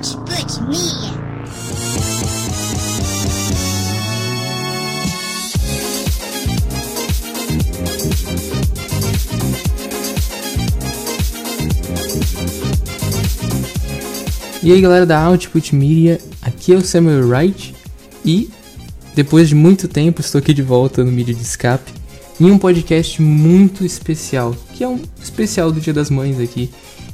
Put Put Media. E aí galera da Output Media, aqui é o Samuel Wright e depois de muito tempo estou aqui de volta no Mídia de Escape em um podcast muito especial, que é um especial do Dia das Mães aqui,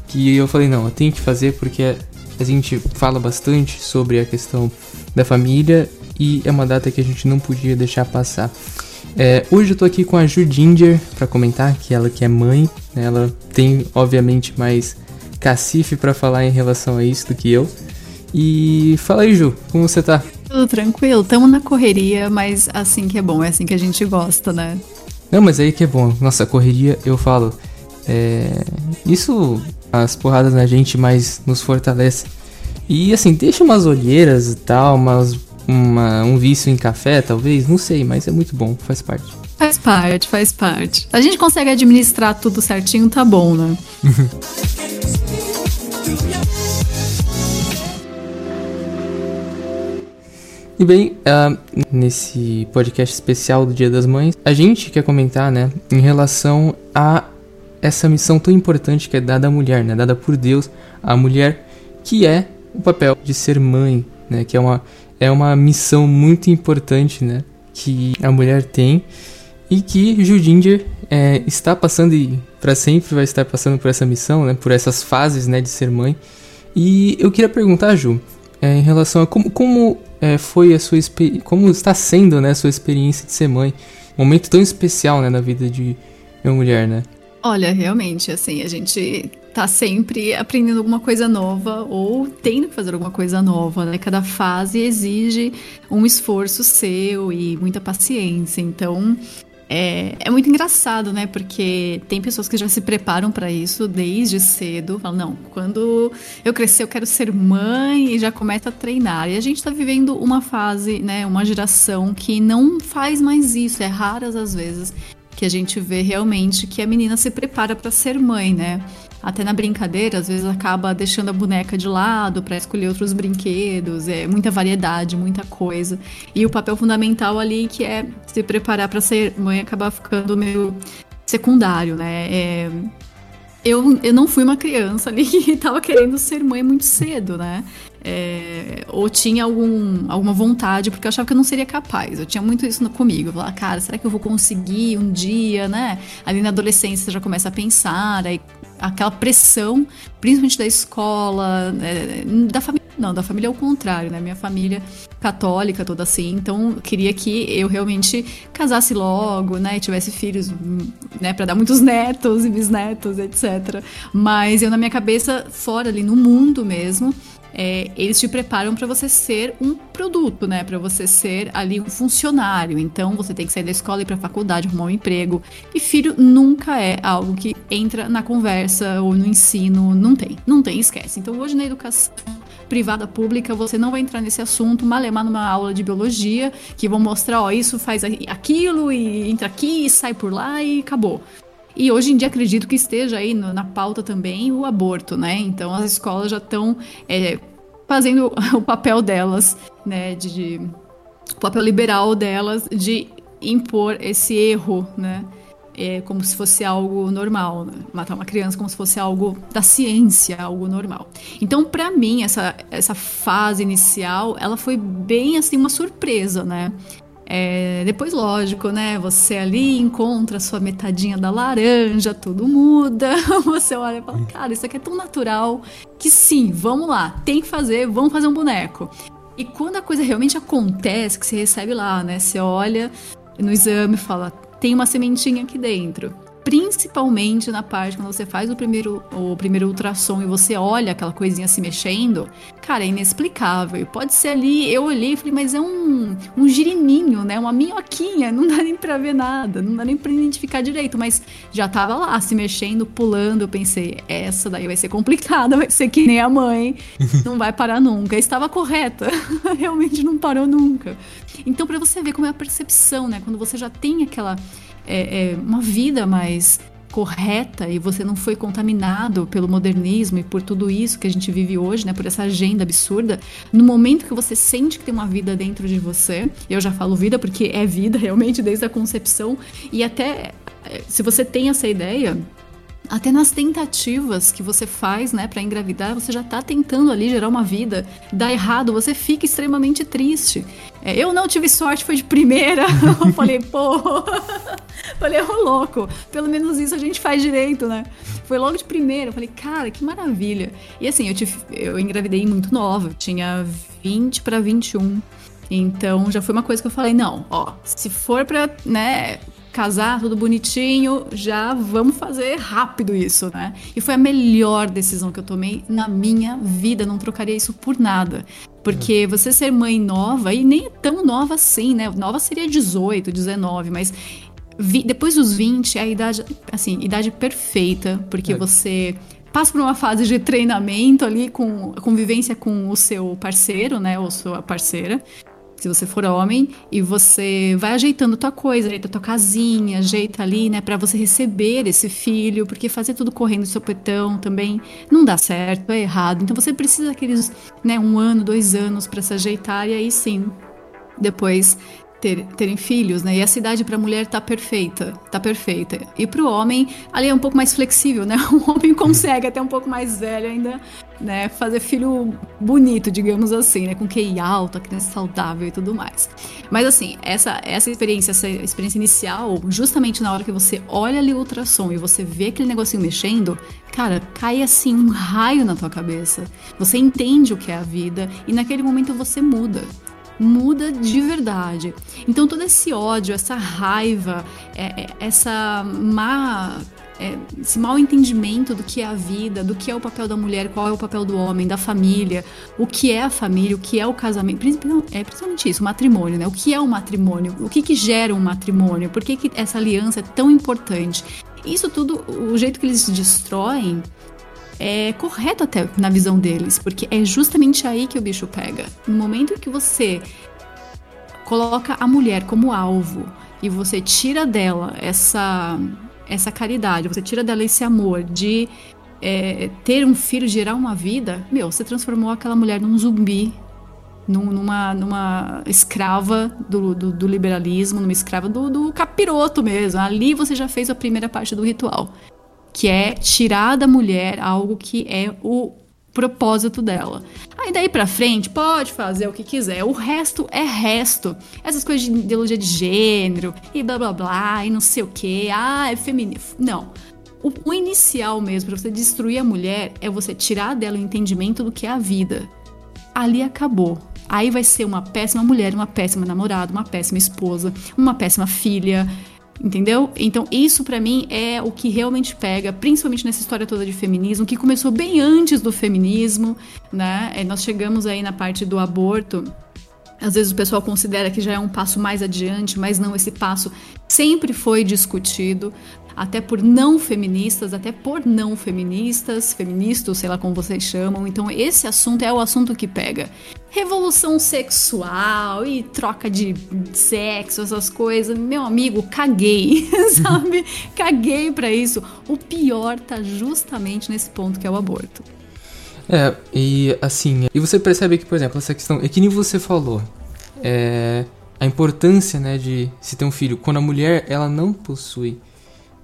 que eu falei não, eu tenho que fazer porque a gente fala bastante sobre a questão da família e é uma data que a gente não podia deixar passar. É, hoje eu tô aqui com a Ju Ginger para comentar que ela que é mãe, né, ela tem obviamente mais cacife para falar em relação a isso do que eu. E fala aí, Ju, como você tá? Tudo tranquilo, tamo na correria, mas assim que é bom, é assim que a gente gosta, né? Não, mas aí que é bom. Nossa, correria, eu falo. É... Isso, as porradas na gente, mais nos fortalece. E assim, deixa umas olheiras e tal, umas, uma, um vício em café, talvez, não sei, mas é muito bom, faz parte. Faz parte, faz parte. A gente consegue administrar tudo certinho, tá bom, né? E bem, uh, nesse podcast especial do Dia das Mães, a gente quer comentar, né, em relação a essa missão tão importante que é dada à mulher, né, dada por Deus à mulher, que é o papel de ser mãe, né, que é uma, é uma missão muito importante, né, que a mulher tem e que Judinger é, está passando e para sempre vai estar passando por essa missão, né, por essas fases, né, de ser mãe. E eu queria perguntar, Ju, é, em relação a como, como é, foi a sua como está sendo né, a sua experiência de ser mãe. Um momento tão especial né, na vida de uma mulher, né? Olha, realmente, assim, a gente tá sempre aprendendo alguma coisa nova ou tendo que fazer alguma coisa nova, né? Cada fase exige um esforço seu e muita paciência. Então, é, é muito engraçado, né? Porque tem pessoas que já se preparam para isso desde cedo. Falam, não, quando eu crescer eu quero ser mãe e já começa a treinar. E a gente está vivendo uma fase, né? Uma geração que não faz mais isso. É raras as vezes que a gente vê realmente que a menina se prepara para ser mãe, né? até na brincadeira, às vezes acaba deixando a boneca de lado para escolher outros brinquedos, é muita variedade, muita coisa. E o papel fundamental ali que é se preparar para ser mãe acaba ficando meio secundário, né? É, eu, eu não fui uma criança ali que estava querendo ser mãe muito cedo, né? É, ou tinha algum, alguma vontade, porque eu achava que eu não seria capaz. Eu tinha muito isso comigo. Eu falava, cara, será que eu vou conseguir um dia, né? Ali na adolescência você já começa a pensar, aí aquela pressão, principalmente da escola, é, da família. Não, da família é o contrário, né? Minha família católica, toda assim. Então, queria que eu realmente casasse logo, né? E tivesse filhos, né? Pra dar muitos netos e bisnetos, etc. Mas eu, na minha cabeça, fora ali no mundo mesmo, é, eles te preparam para você ser um produto, né? Para você ser ali um funcionário. Então você tem que sair da escola e ir para faculdade, arrumar um emprego. E filho nunca é algo que entra na conversa ou no ensino. Não tem, não tem, esquece. Então hoje na educação privada pública, você não vai entrar nesse assunto, malemar numa aula de biologia, que vão mostrar, ó, isso faz aquilo e entra aqui e sai por lá e acabou. E hoje em dia acredito que esteja aí na pauta também o aborto, né? Então as escolas já estão é, fazendo o papel delas, né? De, de, o papel liberal delas de impor esse erro, né? É como se fosse algo normal, né? matar uma criança como se fosse algo da ciência, algo normal. Então, para mim, essa, essa fase inicial, ela foi bem assim uma surpresa, né? É, depois, lógico, né? Você ali encontra a sua metadinha da laranja, tudo muda. Você olha e fala, cara, isso aqui é tão natural que sim, vamos lá, tem que fazer, vamos fazer um boneco. E quando a coisa realmente acontece, que você recebe lá, né? Você olha no exame e fala, tem uma sementinha aqui dentro principalmente na parte quando você faz o primeiro, o primeiro ultrassom e você olha aquela coisinha se mexendo, cara, é inexplicável. pode ser ali, eu olhei e falei, mas é um, um girininho, né? Uma minhoquinha, não dá nem pra ver nada, não dá nem pra identificar direito, mas já tava lá se mexendo, pulando. Eu pensei, essa daí vai ser complicada, vai ser que nem a mãe, não vai parar nunca. Estava correta, realmente não parou nunca. Então, para você ver como é a percepção, né? Quando você já tem aquela é, é, uma vida mais correta e você não foi contaminado pelo modernismo e por tudo isso que a gente vive hoje, né, por essa agenda absurda, no momento que você sente que tem uma vida dentro de você, eu já falo vida porque é vida realmente desde a concepção e até eh, se você tem essa ideia, até nas tentativas que você faz, né, para engravidar, você já tá tentando ali gerar uma vida, dá errado, você fica extremamente triste. É, eu não tive sorte, foi de primeira. eu falei, pô, falei, ô louco, pelo menos isso a gente faz direito, né? Foi logo de primeira, eu falei, cara, que maravilha. E assim, eu, tive, eu engravidei muito nova, tinha 20 para 21. Então já foi uma coisa que eu falei, não, ó, se for pra, né, casar, tudo bonitinho, já vamos fazer rápido isso, né? E foi a melhor decisão que eu tomei na minha vida, não trocaria isso por nada. Porque você ser mãe nova, e nem tão nova assim, né? Nova seria 18, 19, mas vi, depois dos 20 é a idade, assim, idade perfeita, porque é. você passa por uma fase de treinamento ali com convivência com o seu parceiro, né, ou sua parceira se você for homem, e você vai ajeitando tua coisa, ajeita tua casinha, ajeita ali, né, para você receber esse filho, porque fazer tudo correndo de sopetão também não dá certo, é errado. Então você precisa daqueles, né, um ano, dois anos para se ajeitar, e aí sim, depois ter, terem filhos, né? E a cidade para a mulher tá perfeita, tá perfeita. E para o homem, ali é um pouco mais flexível, né? O homem consegue até um pouco mais velho ainda, né? Fazer filho bonito, digamos assim, né? Com QI alto, criança saudável e tudo mais. Mas assim, essa, essa experiência, essa experiência inicial, justamente na hora que você olha ali o ultrassom e você vê aquele negocinho mexendo, cara, cai assim um raio na tua cabeça. Você entende o que é a vida e naquele momento você muda muda de verdade. Então todo esse ódio, essa raiva, é, é, essa má é, esse mal entendimento do que é a vida, do que é o papel da mulher, qual é o papel do homem, da família, o que é a família, o que é o casamento, é principalmente isso, o matrimônio, né? O que é o matrimônio? O que, que gera um matrimônio? Por que, que essa aliança é tão importante? Isso tudo, o jeito que eles destroem é correto até na visão deles, porque é justamente aí que o bicho pega. No momento que você coloca a mulher como alvo e você tira dela essa essa caridade, você tira dela esse amor de é, ter um filho, gerar uma vida, meu, você transformou aquela mulher num zumbi, num, numa, numa escrava do, do, do liberalismo, numa escrava do, do capiroto mesmo. Ali você já fez a primeira parte do ritual que é tirar da mulher algo que é o propósito dela. Aí daí pra frente, pode fazer o que quiser. O resto é resto. Essas coisas de ideologia de gênero e blá blá blá e não sei o que. Ah, é feminino. Não. O, o inicial mesmo para você destruir a mulher é você tirar dela o entendimento do que é a vida. Ali acabou. Aí vai ser uma péssima mulher, uma péssima namorada, uma péssima esposa, uma péssima filha Entendeu? Então, isso para mim é o que realmente pega, principalmente nessa história toda de feminismo, que começou bem antes do feminismo, né? É, nós chegamos aí na parte do aborto. Às vezes o pessoal considera que já é um passo mais adiante, mas não, esse passo sempre foi discutido até por não feministas, até por não feministas, feministas, sei lá como vocês chamam. Então esse assunto é o assunto que pega. Revolução sexual e troca de sexo, essas coisas. Meu amigo, caguei, sabe? caguei para isso. O pior tá justamente nesse ponto que é o aborto. É, e assim, e você percebe que, por exemplo, essa questão, é que nem você falou, é, a importância, né, de se ter um filho, quando a mulher, ela não possui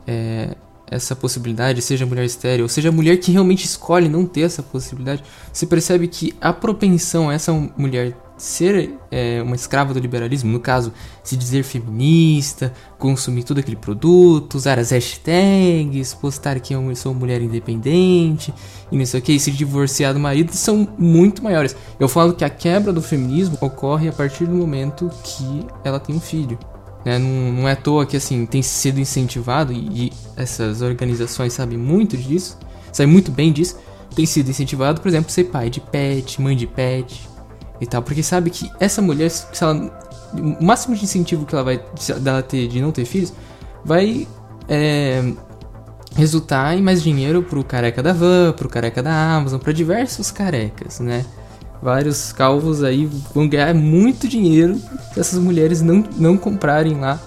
é, essa possibilidade, seja mulher estéreo, ou seja mulher que realmente escolhe não ter essa possibilidade, você percebe que a propensão a essa mulher ser é, uma escrava do liberalismo, no caso, se dizer feminista, consumir todo aquele produto, usar as hashtags, postar que eu sou mulher independente, e não sei o que, e se divorciar do marido, são muito maiores. Eu falo que a quebra do feminismo ocorre a partir do momento que ela tem um filho. Né? Não, não, é à toa que assim tem sido incentivado e, e, essas organizações sabem muito disso, sabem muito bem disso. Tem sido incentivado, por exemplo, ser pai de pet, mãe de pet e tal, porque sabe que essa mulher, se ela, o máximo de incentivo que ela vai dela ter de não ter filhos, vai é, resultar em mais dinheiro pro careca da van, pro careca da Amazon, para diversos carecas, né? Vários calvos aí vão ganhar muito dinheiro se essas mulheres não, não comprarem lá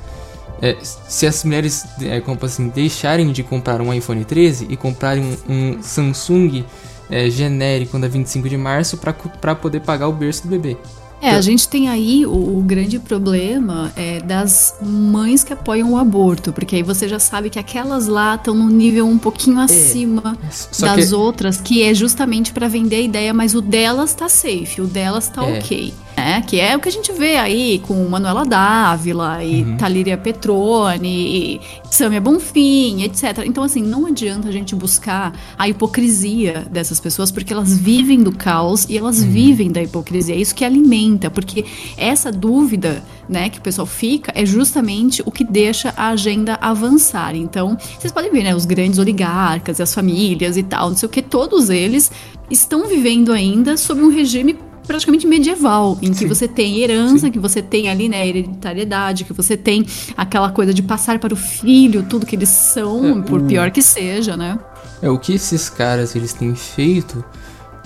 é, se as mulheres é, como assim, deixarem de comprar um iPhone 13 e comprarem um, um Samsung é, genérico da 25 de março para poder pagar o berço do bebê. É, a gente tem aí o, o, grande problema é das mães que apoiam o aborto, porque aí você já sabe que aquelas lá estão num nível um pouquinho é. acima é. das que... outras, que é justamente para vender a ideia, mas o delas tá safe, o delas tá é. ok né? Que é o que a gente vê aí com Manuela Dávila e uhum. Talíria Petrone e Samia Bonfim, etc. Então, assim, não adianta a gente buscar a hipocrisia dessas pessoas, porque elas vivem do caos e elas uhum. vivem da hipocrisia. É isso que alimenta, porque essa dúvida, né, que o pessoal fica é justamente o que deixa a agenda avançar. Então, vocês podem ver, né, os grandes oligarcas e as famílias e tal, não sei o que, todos eles estão vivendo ainda sob um regime praticamente medieval, em que Sim. você tem herança, Sim. que você tem ali, né, hereditariedade, que você tem aquela coisa de passar para o filho tudo que eles são, é, por o... pior que seja, né? É, o que esses caras eles têm feito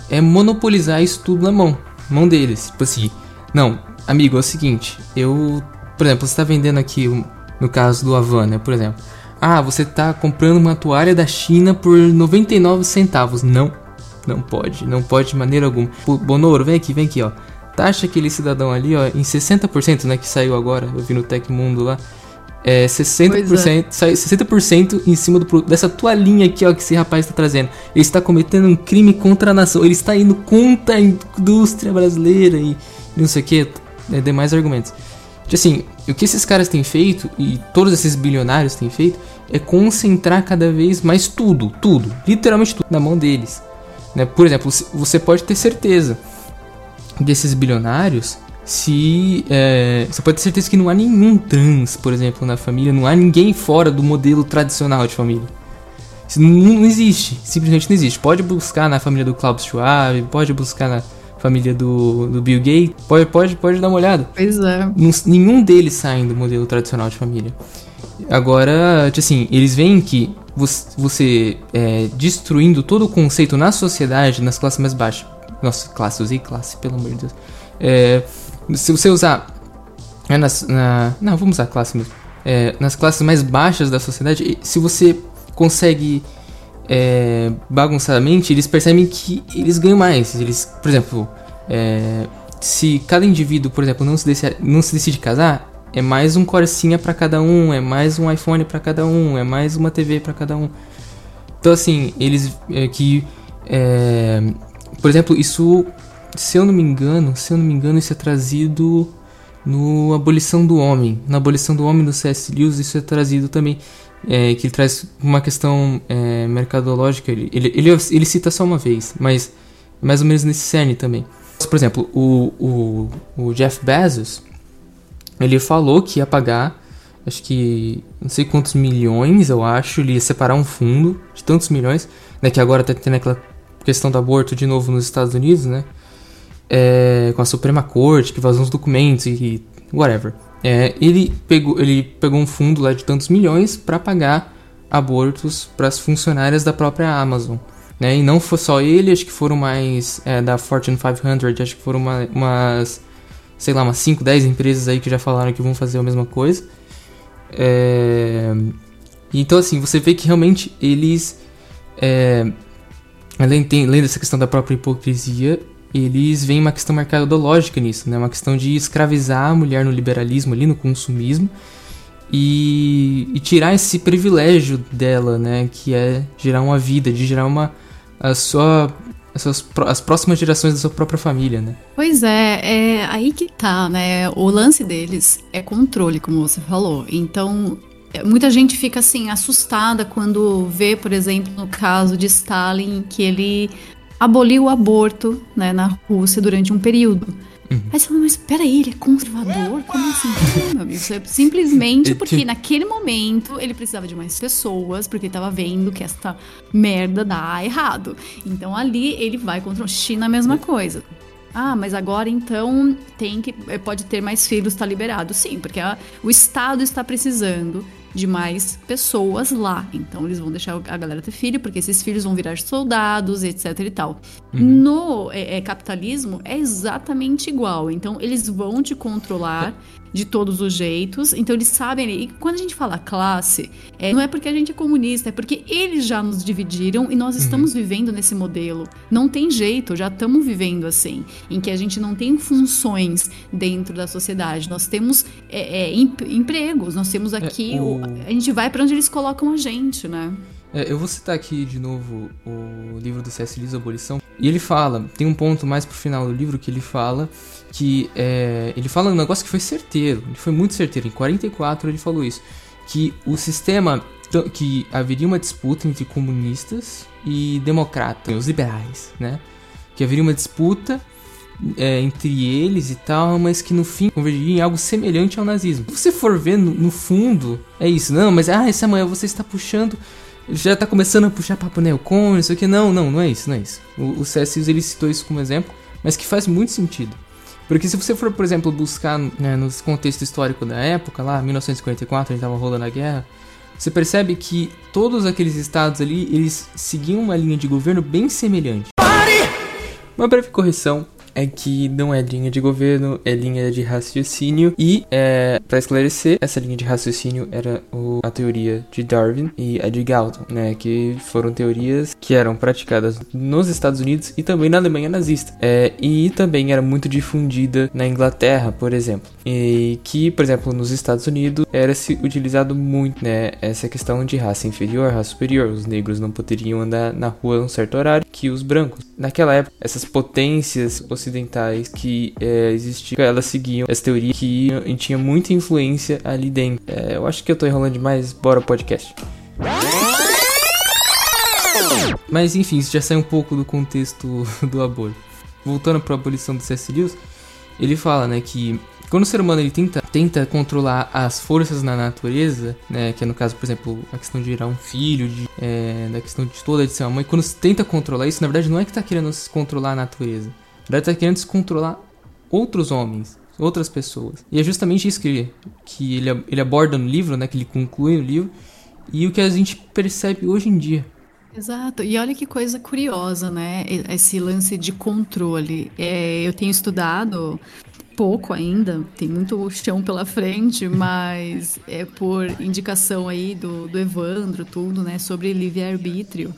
é monopolizar isso tudo na mão, mão deles. Tipo assim, não, amigo, é o seguinte, eu, por exemplo, você está vendendo aqui, no caso do Havana, por exemplo, ah, você está comprando uma toalha da China por 99 centavos. Não, não pode, não pode de maneira alguma. Bonoro, vem aqui, vem aqui, ó. Taxa aquele cidadão ali, ó, em 60%, né, que saiu agora, eu vi no Tecmundo lá. É 60%, é. 60% em cima do dessa toalhinha aqui, ó, que esse rapaz está trazendo. Ele está cometendo um crime contra a nação, ele está indo contra a indústria brasileira e não sei o que, é, demais argumentos. Tipo assim, o que esses caras têm feito, e todos esses bilionários têm feito, é concentrar cada vez mais tudo, tudo, literalmente tudo, na mão deles. Né? Por exemplo, você pode ter certeza desses bilionários se é, você pode ter certeza que não há nenhum trans, por exemplo, na família, não há ninguém fora do modelo tradicional de família. Isso não, existe, simplesmente não existe. Pode buscar na família do Klaus Schwab, pode buscar na família do, do Bill Gates, pode, pode, pode dar uma olhada. Pois é. nenhum deles saem do modelo tradicional de família. Agora, tipo assim, eles veem que você é, destruindo todo o conceito na sociedade, nas classes mais baixas. Nossa, classe, usei classe, pelo amor de Deus. É, se você usar. É, nas, na, não, vamos usar classe mesmo. É, nas classes mais baixas da sociedade, se você consegue é, bagunçadamente, eles percebem que eles ganham mais. Eles, por exemplo, é, se cada indivíduo, por exemplo, não se, decide, não se decide casar, é mais um Corsinha para cada um, é mais um iPhone para cada um, é mais uma TV para cada um. Então assim, eles é, que é, por exemplo, isso se eu não me engano, se eu não me engano, isso é trazido no Abolição do Homem. Na Abolição do Homem do C.S. Lewis isso é trazido também é, que ele traz uma questão é, mercadológica. Ele, ele, ele, ele, cita só uma vez, mas mais ou menos nesse cerne também. Por exemplo, o, o, o Jeff Bezos, ele falou que ia pagar, acho que não sei quantos milhões, eu acho, ele ia separar um fundo de tantos milhões, né, que agora tá tendo aquela questão do aborto de novo nos Estados Unidos, né, é, com a Suprema Corte, que vazou uns documentos e whatever. É, ele, pegou, ele pegou um fundo lá de tantos milhões para pagar abortos para as funcionárias da própria Amazon. Né? E não foi só ele, acho que foram mais é, da Fortune 500, acho que foram uma, umas sei lá, umas 5, 10 empresas aí que já falaram que vão fazer a mesma coisa. É... Então, assim, você vê que realmente eles, é... além, tem, além dessa questão da própria hipocrisia, eles veem uma questão mercadológica nisso, né? Uma questão de escravizar a mulher no liberalismo, ali no consumismo, e, e tirar esse privilégio dela, né? Que é gerar uma vida, de gerar uma a sua as, as próximas gerações da sua própria família, né? Pois é, é aí que tá, né? O lance deles é controle, como você falou. Então, é, muita gente fica assim assustada quando vê, por exemplo, no caso de Stalin, que ele aboliu o aborto né, na Rússia durante um período. Uhum. Aí você fala, mas peraí, ele é conservador? Como assim? Não, meu amigo, é simplesmente porque naquele momento ele precisava de mais pessoas, porque ele tava vendo que essa merda dá errado. Então ali ele vai contra o China a mesma coisa. Ah, mas agora então tem que eh, pode ter mais filhos, tá liberado. Sim, porque a, o Estado está precisando de mais pessoas lá. Então eles vão deixar a galera ter filho, porque esses filhos vão virar soldados, etc e tal. Uhum. No é, é, capitalismo é exatamente igual. Então eles vão te controlar de todos os jeitos. Então eles sabem. E quando a gente fala classe, é, não é porque a gente é comunista, é porque eles já nos dividiram e nós uhum. estamos uhum. vivendo nesse modelo. Não tem jeito, já estamos vivendo assim, em que a gente não tem funções dentro da sociedade. Nós temos é, é empregos, nós temos aqui. É, o... A gente vai para onde eles colocam a gente, né? É, eu vou citar aqui de novo o livro do C.S. Lewis, Abolição. E ele fala, tem um ponto mais pro final do livro que ele fala que é, ele fala um negócio que foi certeiro, ele foi muito certeiro. Em 44 ele falou isso, que o sistema que haveria uma disputa entre comunistas e democratas, os liberais, né? Que haveria uma disputa é, entre eles e tal, mas que no fim convergiria em algo semelhante ao nazismo. Se você for ver no, no fundo, é isso, não, mas ah, essa manhã você está puxando já tá começando a puxar papo neocon, isso aqui. Não, não, não é isso, não é isso. O, o ele citou isso como exemplo, mas que faz muito sentido. Porque se você for, por exemplo, buscar né, no contexto histórico da época, lá, 1944, a gente tava rolando a guerra, você percebe que todos aqueles estados ali, eles seguiam uma linha de governo bem semelhante. Pare! Uma breve correção, é que não é linha de governo, é linha de raciocínio. E, é, para esclarecer, essa linha de raciocínio era o, a teoria de Darwin e a de Galton, né? Que foram teorias que eram praticadas nos Estados Unidos e também na Alemanha nazista. É, e também era muito difundida na Inglaterra, por exemplo. E que, por exemplo, nos Estados Unidos era se utilizado muito, né? Essa questão de raça inferior, raça superior. Os negros não poderiam andar na rua a um certo horário que os brancos. Naquela época, essas potências ocidentais que é, existiam, elas seguiam essa teoria que tinha muita influência ali dentro. É, eu acho que eu tô enrolando demais, bora podcast. Mas enfim, isso já sai um pouco do contexto do aborto. Voltando para a abolição do C.S. Lewis, ele fala, né, que quando o ser humano ele tenta, tenta controlar as forças na natureza, né, que é no caso, por exemplo, a questão de gerar um filho, de, é, da questão de toda de ser uma mãe, quando se tenta controlar isso, na verdade não é que está querendo se controlar a natureza, verdade está querendo se controlar outros homens, outras pessoas. E é justamente isso que, que ele, ele aborda no livro, né, que ele conclui no livro, e o que a gente percebe hoje em dia. Exato, e olha que coisa curiosa, né? Esse lance de controle. É, eu tenho estudado pouco ainda, tem muito chão pela frente, mas é por indicação aí do, do Evandro, tudo, né, sobre livre-arbítrio.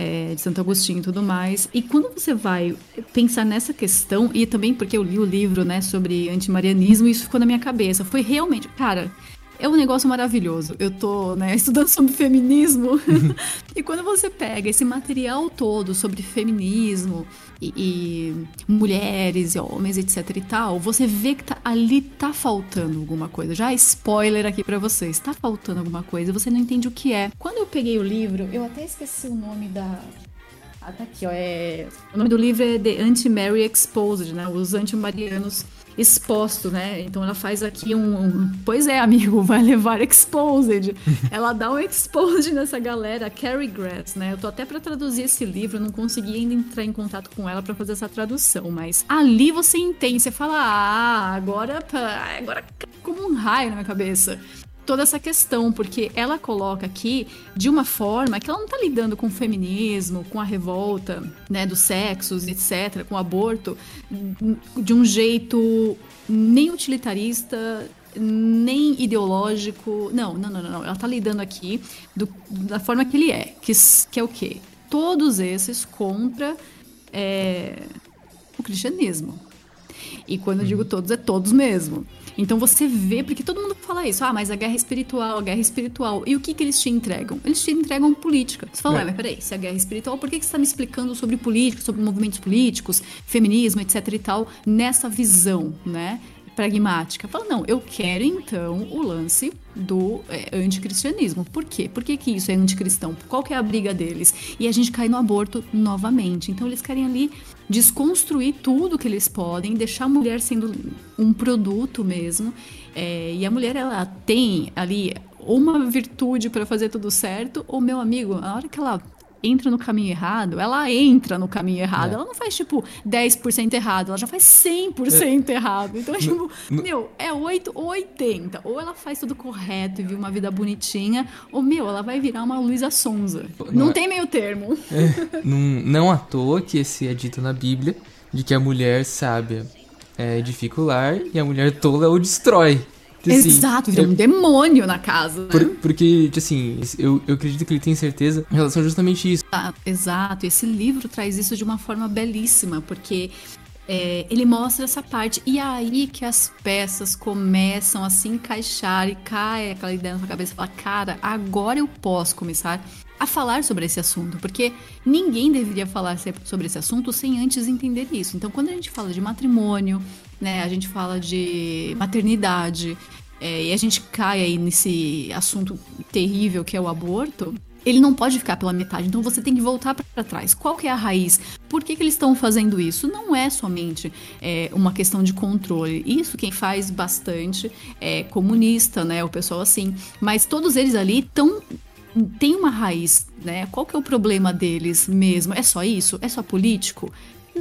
É, de Santo Agostinho e tudo mais. E quando você vai pensar nessa questão, e também porque eu li o livro, né, sobre antimarianismo, isso ficou na minha cabeça. Foi realmente, cara, é um negócio maravilhoso. Eu tô, né, estudando sobre feminismo. E quando você pega esse material todo sobre feminismo e, e, mulheres e homens, etc e tal, você vê que tá, ali tá faltando alguma coisa. Já spoiler aqui para vocês. Tá faltando alguma coisa, você não entende o que é. Quando eu peguei o livro, eu até esqueci o nome da ah, tá aqui, ó. É... O nome do livro é The Anti-Mary Exposed, né? Os antimarianos exposto, né? Então ela faz aqui um, um, Pois é, amigo, vai levar exposed. ela dá um exposed nessa galera, Carrie Grass, né? Eu tô até para traduzir esse livro, não consegui ainda entrar em contato com ela para fazer essa tradução, mas ali você entende, você fala, ah, agora, agora como um raio na minha cabeça toda essa questão, porque ela coloca aqui de uma forma que ela não está lidando com o feminismo, com a revolta, né, dos sexos, etc, com o aborto, de um jeito nem utilitarista, nem ideológico. Não, não, não, não. Ela está lidando aqui do, da forma que ele é, que, que é o quê? Todos esses contra é, o cristianismo. E quando eu digo uhum. todos, é todos mesmo. Então você vê, porque todo mundo fala isso, ah, mas a guerra espiritual, a guerra espiritual. E o que, que eles te entregam? Eles te entregam política. Você fala, é. mas peraí, se a guerra espiritual, por que, que você está me explicando sobre política, sobre movimentos políticos, feminismo, etc e tal, nessa visão, né? Pragmática. Fala, não, eu quero então o lance do é, anticristianismo. Por quê? Por que, que isso é anticristão? Qual que é a briga deles? E a gente cai no aborto novamente. Então eles querem ali desconstruir tudo que eles podem, deixar a mulher sendo um produto mesmo. É, e a mulher, ela tem ali uma virtude para fazer tudo certo, ou meu amigo, a hora que ela entra no caminho errado, ela entra no caminho errado. É. Ela não faz, tipo, 10% errado, ela já faz 100% é. errado. Então, no, tipo, meu, é 8 ou 80. Ou ela faz tudo correto e vive uma vida bonitinha, ou, meu, ela vai virar uma Luísa Sonza. Não, não é... tem meio termo. É, não, não à toa que esse é dito na Bíblia, de que a mulher sábia é, edifica o lar e a mulher tola o destrói. Assim, Exato, vira um demônio na casa. Né? Por, porque, assim, eu, eu acredito que ele tem certeza em relação a justamente isso. Ah, exato, esse livro traz isso de uma forma belíssima, porque é, ele mostra essa parte. E é aí que as peças começam a se encaixar e cai aquela ideia na sua cabeça e fala: cara, agora eu posso começar a falar sobre esse assunto, porque ninguém deveria falar sobre esse assunto sem antes entender isso. Então, quando a gente fala de matrimônio, né, a gente fala de maternidade, é, e a gente cai aí nesse assunto terrível que é o aborto, ele não pode ficar pela metade. Então você tem que voltar para trás. Qual que é a raiz? Por que, que eles estão fazendo isso? Não é somente é, uma questão de controle. Isso quem faz bastante é comunista, né? O pessoal assim. Mas todos eles ali estão tem uma raiz, né? Qual que é o problema deles mesmo? É só isso? É só político?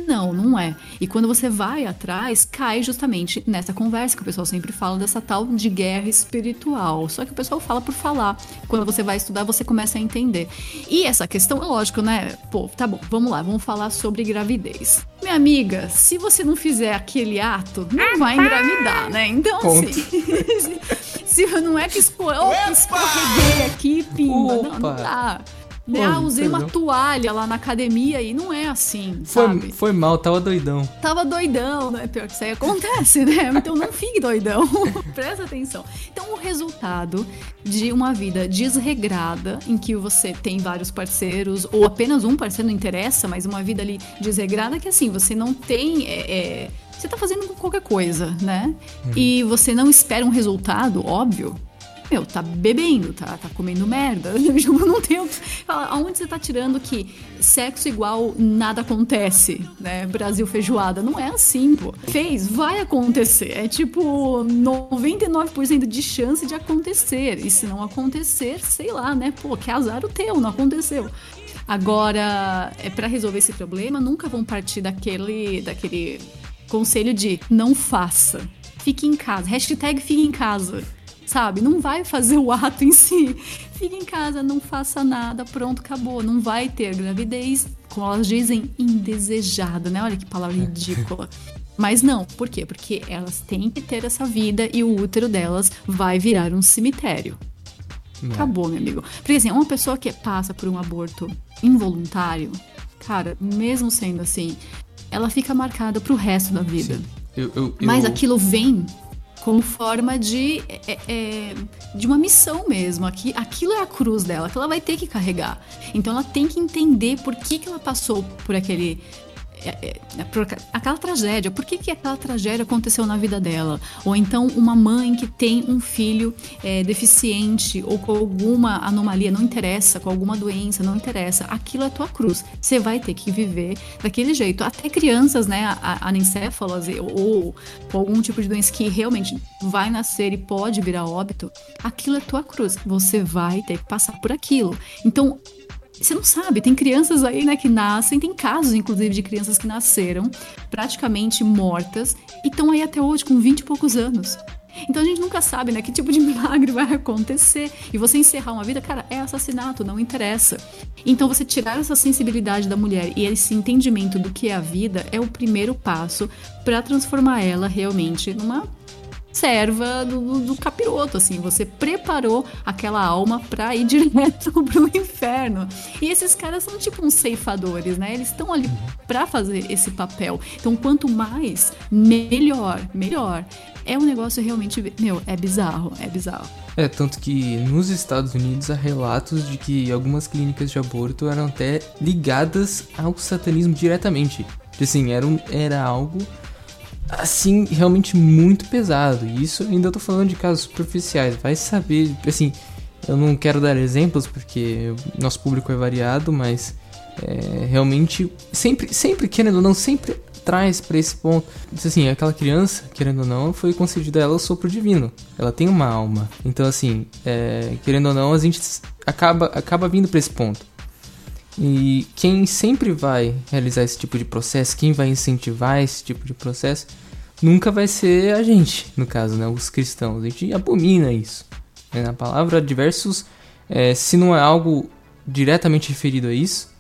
Não, não é. E quando você vai atrás, cai justamente nessa conversa que o pessoal sempre fala dessa tal de guerra espiritual. Só que o pessoal fala por falar. Quando você vai estudar, você começa a entender. E essa questão, é lógico, né? Pô, tá bom, vamos lá, vamos falar sobre gravidez. Minha amiga, se você não fizer aquele ato, não vai engravidar, né? Então, Ponto. assim. se não é que escorreguei aqui, pimba. Não, não dá. Né? Ah, usei uma toalha lá na academia e não é assim, foi, sabe? Foi mal, tava doidão. Tava doidão, né? Pior que isso aí acontece, né? Então não fique doidão. Presta atenção. Então o resultado de uma vida desregrada, em que você tem vários parceiros, ou apenas um parceiro não interessa, mas uma vida ali desregrada que assim, você não tem. É, é, você tá fazendo qualquer coisa, né? Uhum. E você não espera um resultado, óbvio meu, tá bebendo, tá, tá comendo merda. Tipo, não tem. Aonde você tá tirando que sexo igual nada acontece, né? Brasil feijoada. Não é assim, pô. Fez, vai acontecer. É tipo 99% de chance de acontecer. E se não acontecer, sei lá, né? Pô, que azar o teu, não aconteceu. Agora, é para resolver esse problema, nunca vão partir daquele, daquele conselho de não faça. Fique em casa. Hashtag fique em casa sabe? Não vai fazer o ato em si. Fica em casa, não faça nada, pronto, acabou. Não vai ter gravidez, como elas dizem, indesejada, né? Olha que palavra ridícula. Mas não, por quê? Porque elas têm que ter essa vida e o útero delas vai virar um cemitério. É. Acabou, meu amigo. Porque assim, uma pessoa que passa por um aborto involuntário, cara, mesmo sendo assim, ela fica marcada pro resto da vida. Eu, eu, eu... Mas aquilo vem como forma de, é, é, de uma missão mesmo. Aqui, aquilo é a cruz dela, que ela vai ter que carregar. Então ela tem que entender por que, que ela passou por aquele é, é, é aquela tragédia, por que, que aquela tragédia aconteceu na vida dela? Ou então uma mãe que tem um filho é, deficiente ou com alguma anomalia, não interessa, com alguma doença, não interessa, aquilo é tua cruz. Você vai ter que viver daquele jeito. Até crianças, né, anencéfalas ou com algum tipo de doença que realmente vai nascer e pode virar óbito, aquilo é tua cruz. Você vai ter que passar por aquilo. Então, você não sabe, tem crianças aí, né, que nascem, tem casos, inclusive, de crianças que nasceram praticamente mortas e estão aí até hoje com 20 e poucos anos. Então a gente nunca sabe, né, que tipo de milagre vai acontecer. E você encerrar uma vida, cara, é assassinato, não interessa. Então você tirar essa sensibilidade da mulher e esse entendimento do que é a vida é o primeiro passo para transformar ela realmente numa serva do, do, capiroto, assim. Você preparou aquela alma pra ir direto pro inferno. E esses caras são tipo uns ceifadores, né? Eles estão ali pra fazer esse papel. Então, quanto mais, melhor, melhor. É um negócio realmente, meu, é bizarro, é bizarro. É, tanto que nos Estados Unidos há relatos de que algumas clínicas de aborto eram até ligadas ao satanismo diretamente. Assim, era, um, era algo assim, realmente muito pesado. E isso ainda tô falando de casos superficiais. Vai saber, assim, eu não quero dar exemplos porque nosso público é variado, mas é, realmente sempre, sempre querendo ou não, sempre traz para esse ponto. Assim, aquela criança, querendo ou não, foi concedida a ela o sopro divino. Ela tem uma alma. Então, assim, é, querendo ou não, a gente acaba, acaba vindo para esse ponto. E quem sempre vai realizar esse tipo de processo, quem vai incentivar esse tipo de processo, nunca vai ser a gente, no caso, né? Os cristãos. A gente abomina isso. É, na palavra, diversos. É, se não é algo diretamente referido a isso,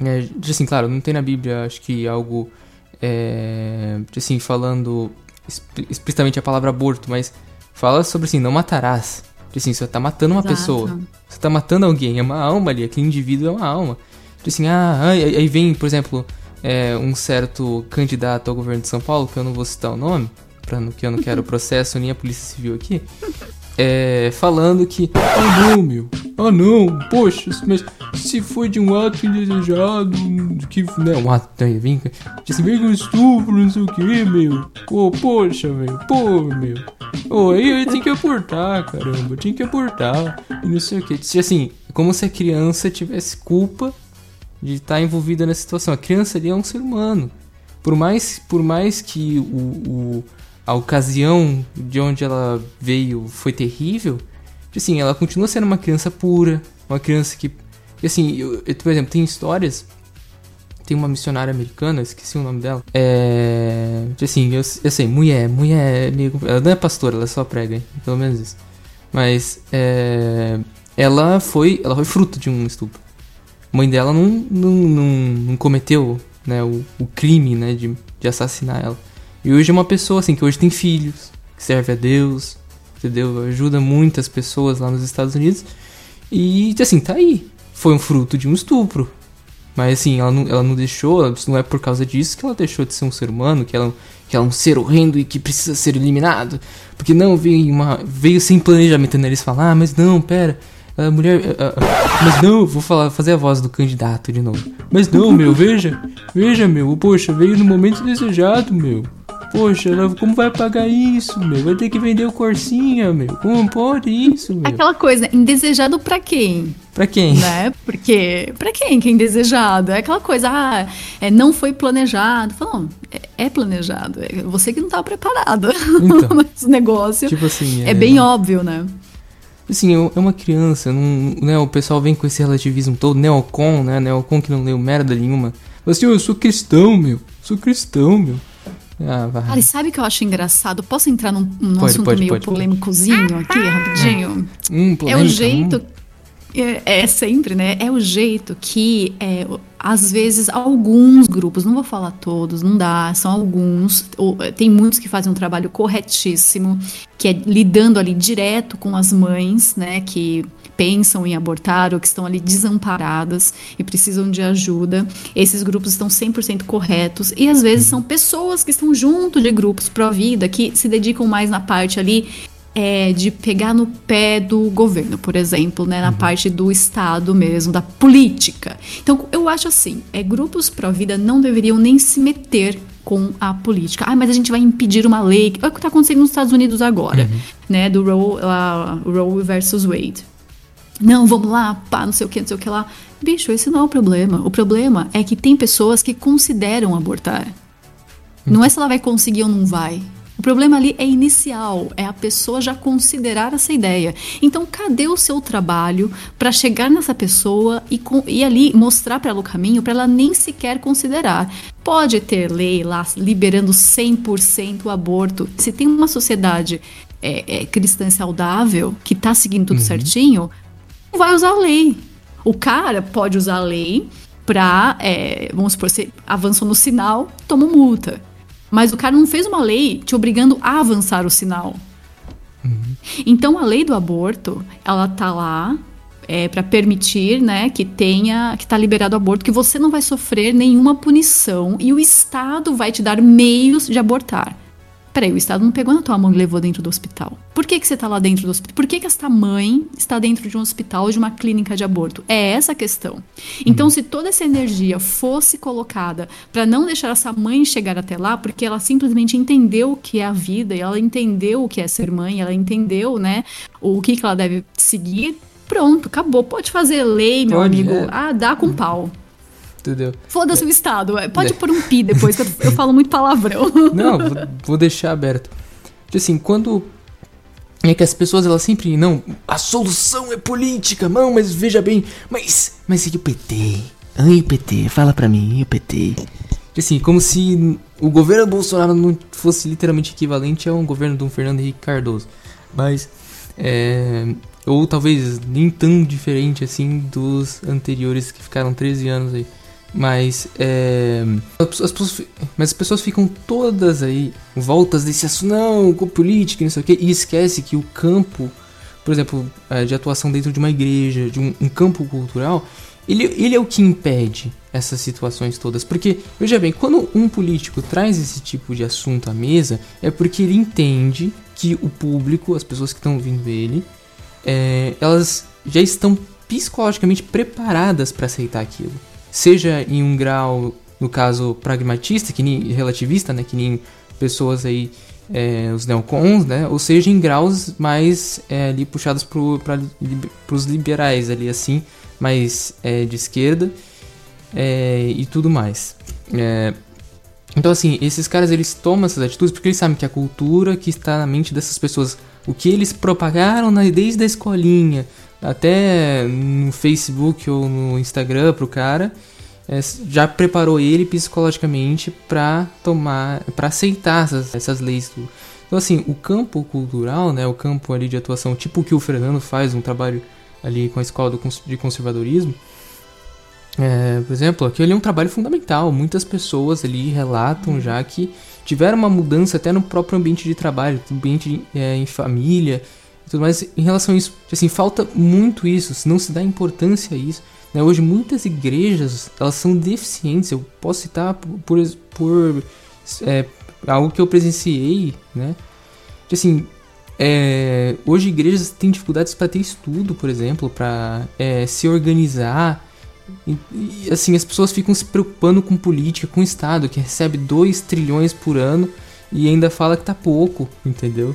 é, assim, claro, não tem na Bíblia, acho que algo, é, assim, falando explicitamente a palavra aborto, mas fala sobre, assim, não matarás. Assim, você tá matando uma Exato. pessoa. Você tá matando alguém, é uma alma ali, aquele indivíduo é uma alma. Assim, ah, aí vem, por exemplo, é, um certo candidato ao governo de São Paulo, que eu não vou citar o nome, pra, que eu não quero processo nem a Polícia Civil aqui, é, falando que, ah não, meu, ah não, poxa, mas se foi de um ato indesejado, que, né, um ato, né, vem, assim, vem com estupro, não sei o que, meu, pô, poxa, meu, pô, meu, oh, aí, aí tem que aportar, caramba, tinha que aportar, e não sei o que, assim, como se a criança tivesse culpa de estar tá envolvida nessa situação, a criança ali é um ser humano, por mais, por mais que o, o a ocasião de onde ela veio foi terrível, assim, ela continua sendo uma criança pura, uma criança que. Assim, eu, eu, por exemplo, tem histórias. Tem uma missionária americana, esqueci o nome dela. É. Assim, eu, eu sei, mulher, mulher. ela não é pastora, ela só prega, hein? pelo menos isso. Mas. É, ela foi. Ela foi fruto de um estupro. A mãe dela não, não, não, não cometeu né, o, o crime né, de, de assassinar ela. E hoje é uma pessoa assim que hoje tem filhos, que serve a Deus, entendeu? Ajuda muitas pessoas lá nos Estados Unidos. E assim, tá aí. Foi um fruto de um estupro. Mas assim, ela não, ela não deixou, não é por causa disso que ela deixou de ser um ser humano, que ela, que ela é um ser horrendo e que precisa ser eliminado. Porque não, veio, uma, veio sem planejamento, né? Eles falam, ah, mas não, pera, a mulher. mas não, vou falar, fazer a voz do candidato de novo. Mas não, meu, veja, veja, meu, poxa, veio no momento desejado, meu. Poxa, como vai pagar isso, meu? Vai ter que vender o Corsinha, meu. Como pode isso, meu? Aquela coisa, indesejado pra quem? Pra quem? Né? Porque, pra quem que é indesejado? É aquela coisa, ah, é, não foi planejado. Não, é, é planejado. É você que não tá preparado. Então, negócio tipo assim, é... é bem óbvio, né? Assim, é uma criança, não, né, o pessoal vem com esse relativismo todo, neocon, né, neocon que não leu merda nenhuma. Mas assim, eu sou cristão, meu, sou cristão, meu. Ah, vai. E sabe o que eu acho engraçado? Posso entrar num, num pode, assunto pode, meio pode, polêmicozinho aqui, rapidinho? Hum, polêmica, é o jeito. Hum. É, é, sempre, né? É o jeito que, é, às vezes, alguns grupos, não vou falar todos, não dá, são alguns, ou, tem muitos que fazem um trabalho corretíssimo, que é lidando ali direto com as mães, né? Que pensam em abortar ou que estão ali desamparadas e precisam de ajuda. Esses grupos estão 100% corretos e às vezes são pessoas que estão junto de grupos pró-vida que se dedicam mais na parte ali é, de pegar no pé do governo, por exemplo, né, na uhum. parte do Estado mesmo, da política. Então, eu acho assim, é, grupos pró-vida não deveriam nem se meter com a política. Ah, mas a gente vai impedir uma lei. É o que está acontecendo nos Estados Unidos agora, uhum. né, do Roe, uh, Roe versus Wade. Não, vamos lá, pá, não sei o que, não sei o que lá. Bicho, esse não é o problema. O problema é que tem pessoas que consideram abortar. Não é se ela vai conseguir ou não vai. O problema ali é inicial, é a pessoa já considerar essa ideia. Então, cadê o seu trabalho para chegar nessa pessoa e, com, e ali mostrar para ela o caminho para ela nem sequer considerar? Pode ter lei lá liberando 100% o aborto. Se tem uma sociedade é, é, cristã saudável que está seguindo tudo uhum. certinho, vai usar a lei. O cara pode usar a lei pra, é, vamos supor, você avançou no sinal, toma multa. Mas o cara não fez uma lei te obrigando a avançar o sinal. Uhum. Então a lei do aborto, ela tá lá é, para permitir, né, que tenha, que tá liberado o aborto, que você não vai sofrer nenhuma punição e o Estado vai te dar meios de abortar. Peraí, o Estado não pegou na tua mão e levou dentro do hospital. Por que, que você está lá dentro do hospital? Por que, que esta mãe está dentro de um hospital ou de uma clínica de aborto? É essa a questão. Então, uhum. se toda essa energia fosse colocada para não deixar essa mãe chegar até lá, porque ela simplesmente entendeu o que é a vida, e ela entendeu o que é ser mãe, ela entendeu, né, o que, que ela deve seguir, pronto, acabou. Pode fazer lei, meu Pode, amigo. É. Ah, dá com pau. Entendeu? Foda-se o Estado. Pode é. pôr um pi depois, que eu, eu falo muito palavrão. Não, vou, vou deixar aberto. Assim, quando é que as pessoas elas sempre não, a solução é política, não, mas veja bem, mas mas e o PT? Ai, o PT, fala pra mim, e o PT? Assim, como se o governo Bolsonaro não fosse literalmente equivalente a um governo de um Fernando Henrique Cardoso. Mas é, ou talvez nem tão diferente assim dos anteriores que ficaram 13 anos aí. Mas é, as pessoas, mas as pessoas ficam todas aí voltas desse assunto, não, com política, não sei o que, e esquece que o campo, por exemplo, é, de atuação dentro de uma igreja, de um, um campo cultural, ele, ele é o que impede essas situações todas. Porque, veja bem, quando um político traz esse tipo de assunto à mesa, é porque ele entende que o público, as pessoas que estão ouvindo ele, é, elas já estão psicologicamente preparadas para aceitar aquilo. Seja em um grau, no caso, pragmatista, que nem relativista, né, que nem pessoas aí, é, os neocons, né, ou seja em graus mais é, ali puxados para os liberais ali assim, mais é, de esquerda é, e tudo mais. É, então assim, esses caras eles tomam essas atitudes porque eles sabem que a cultura que está na mente dessas pessoas o que eles propagaram na, desde a escolinha até no Facebook ou no Instagram pro cara, é, já preparou ele psicologicamente para tomar, para aceitar essas, essas leis. Então assim, o campo cultural, né, o campo ali de atuação, tipo o que o Fernando faz, um trabalho ali com a escola do, de conservadorismo, é, por exemplo, aquele é um trabalho fundamental. Muitas pessoas ali relatam já que tiveram uma mudança até no próprio ambiente de trabalho, ambiente é, em família tudo mais. Em relação a isso, assim, falta muito isso, não se dá importância a isso. Né? Hoje muitas igrejas, elas são deficientes, eu posso citar por, por, é, algo que eu presenciei, né? Assim, é, hoje igrejas têm dificuldades para ter estudo, por exemplo, para é, se organizar, e, e, assim, as pessoas ficam se preocupando com política, com o Estado, que recebe 2 trilhões por ano e ainda fala que tá pouco, entendeu?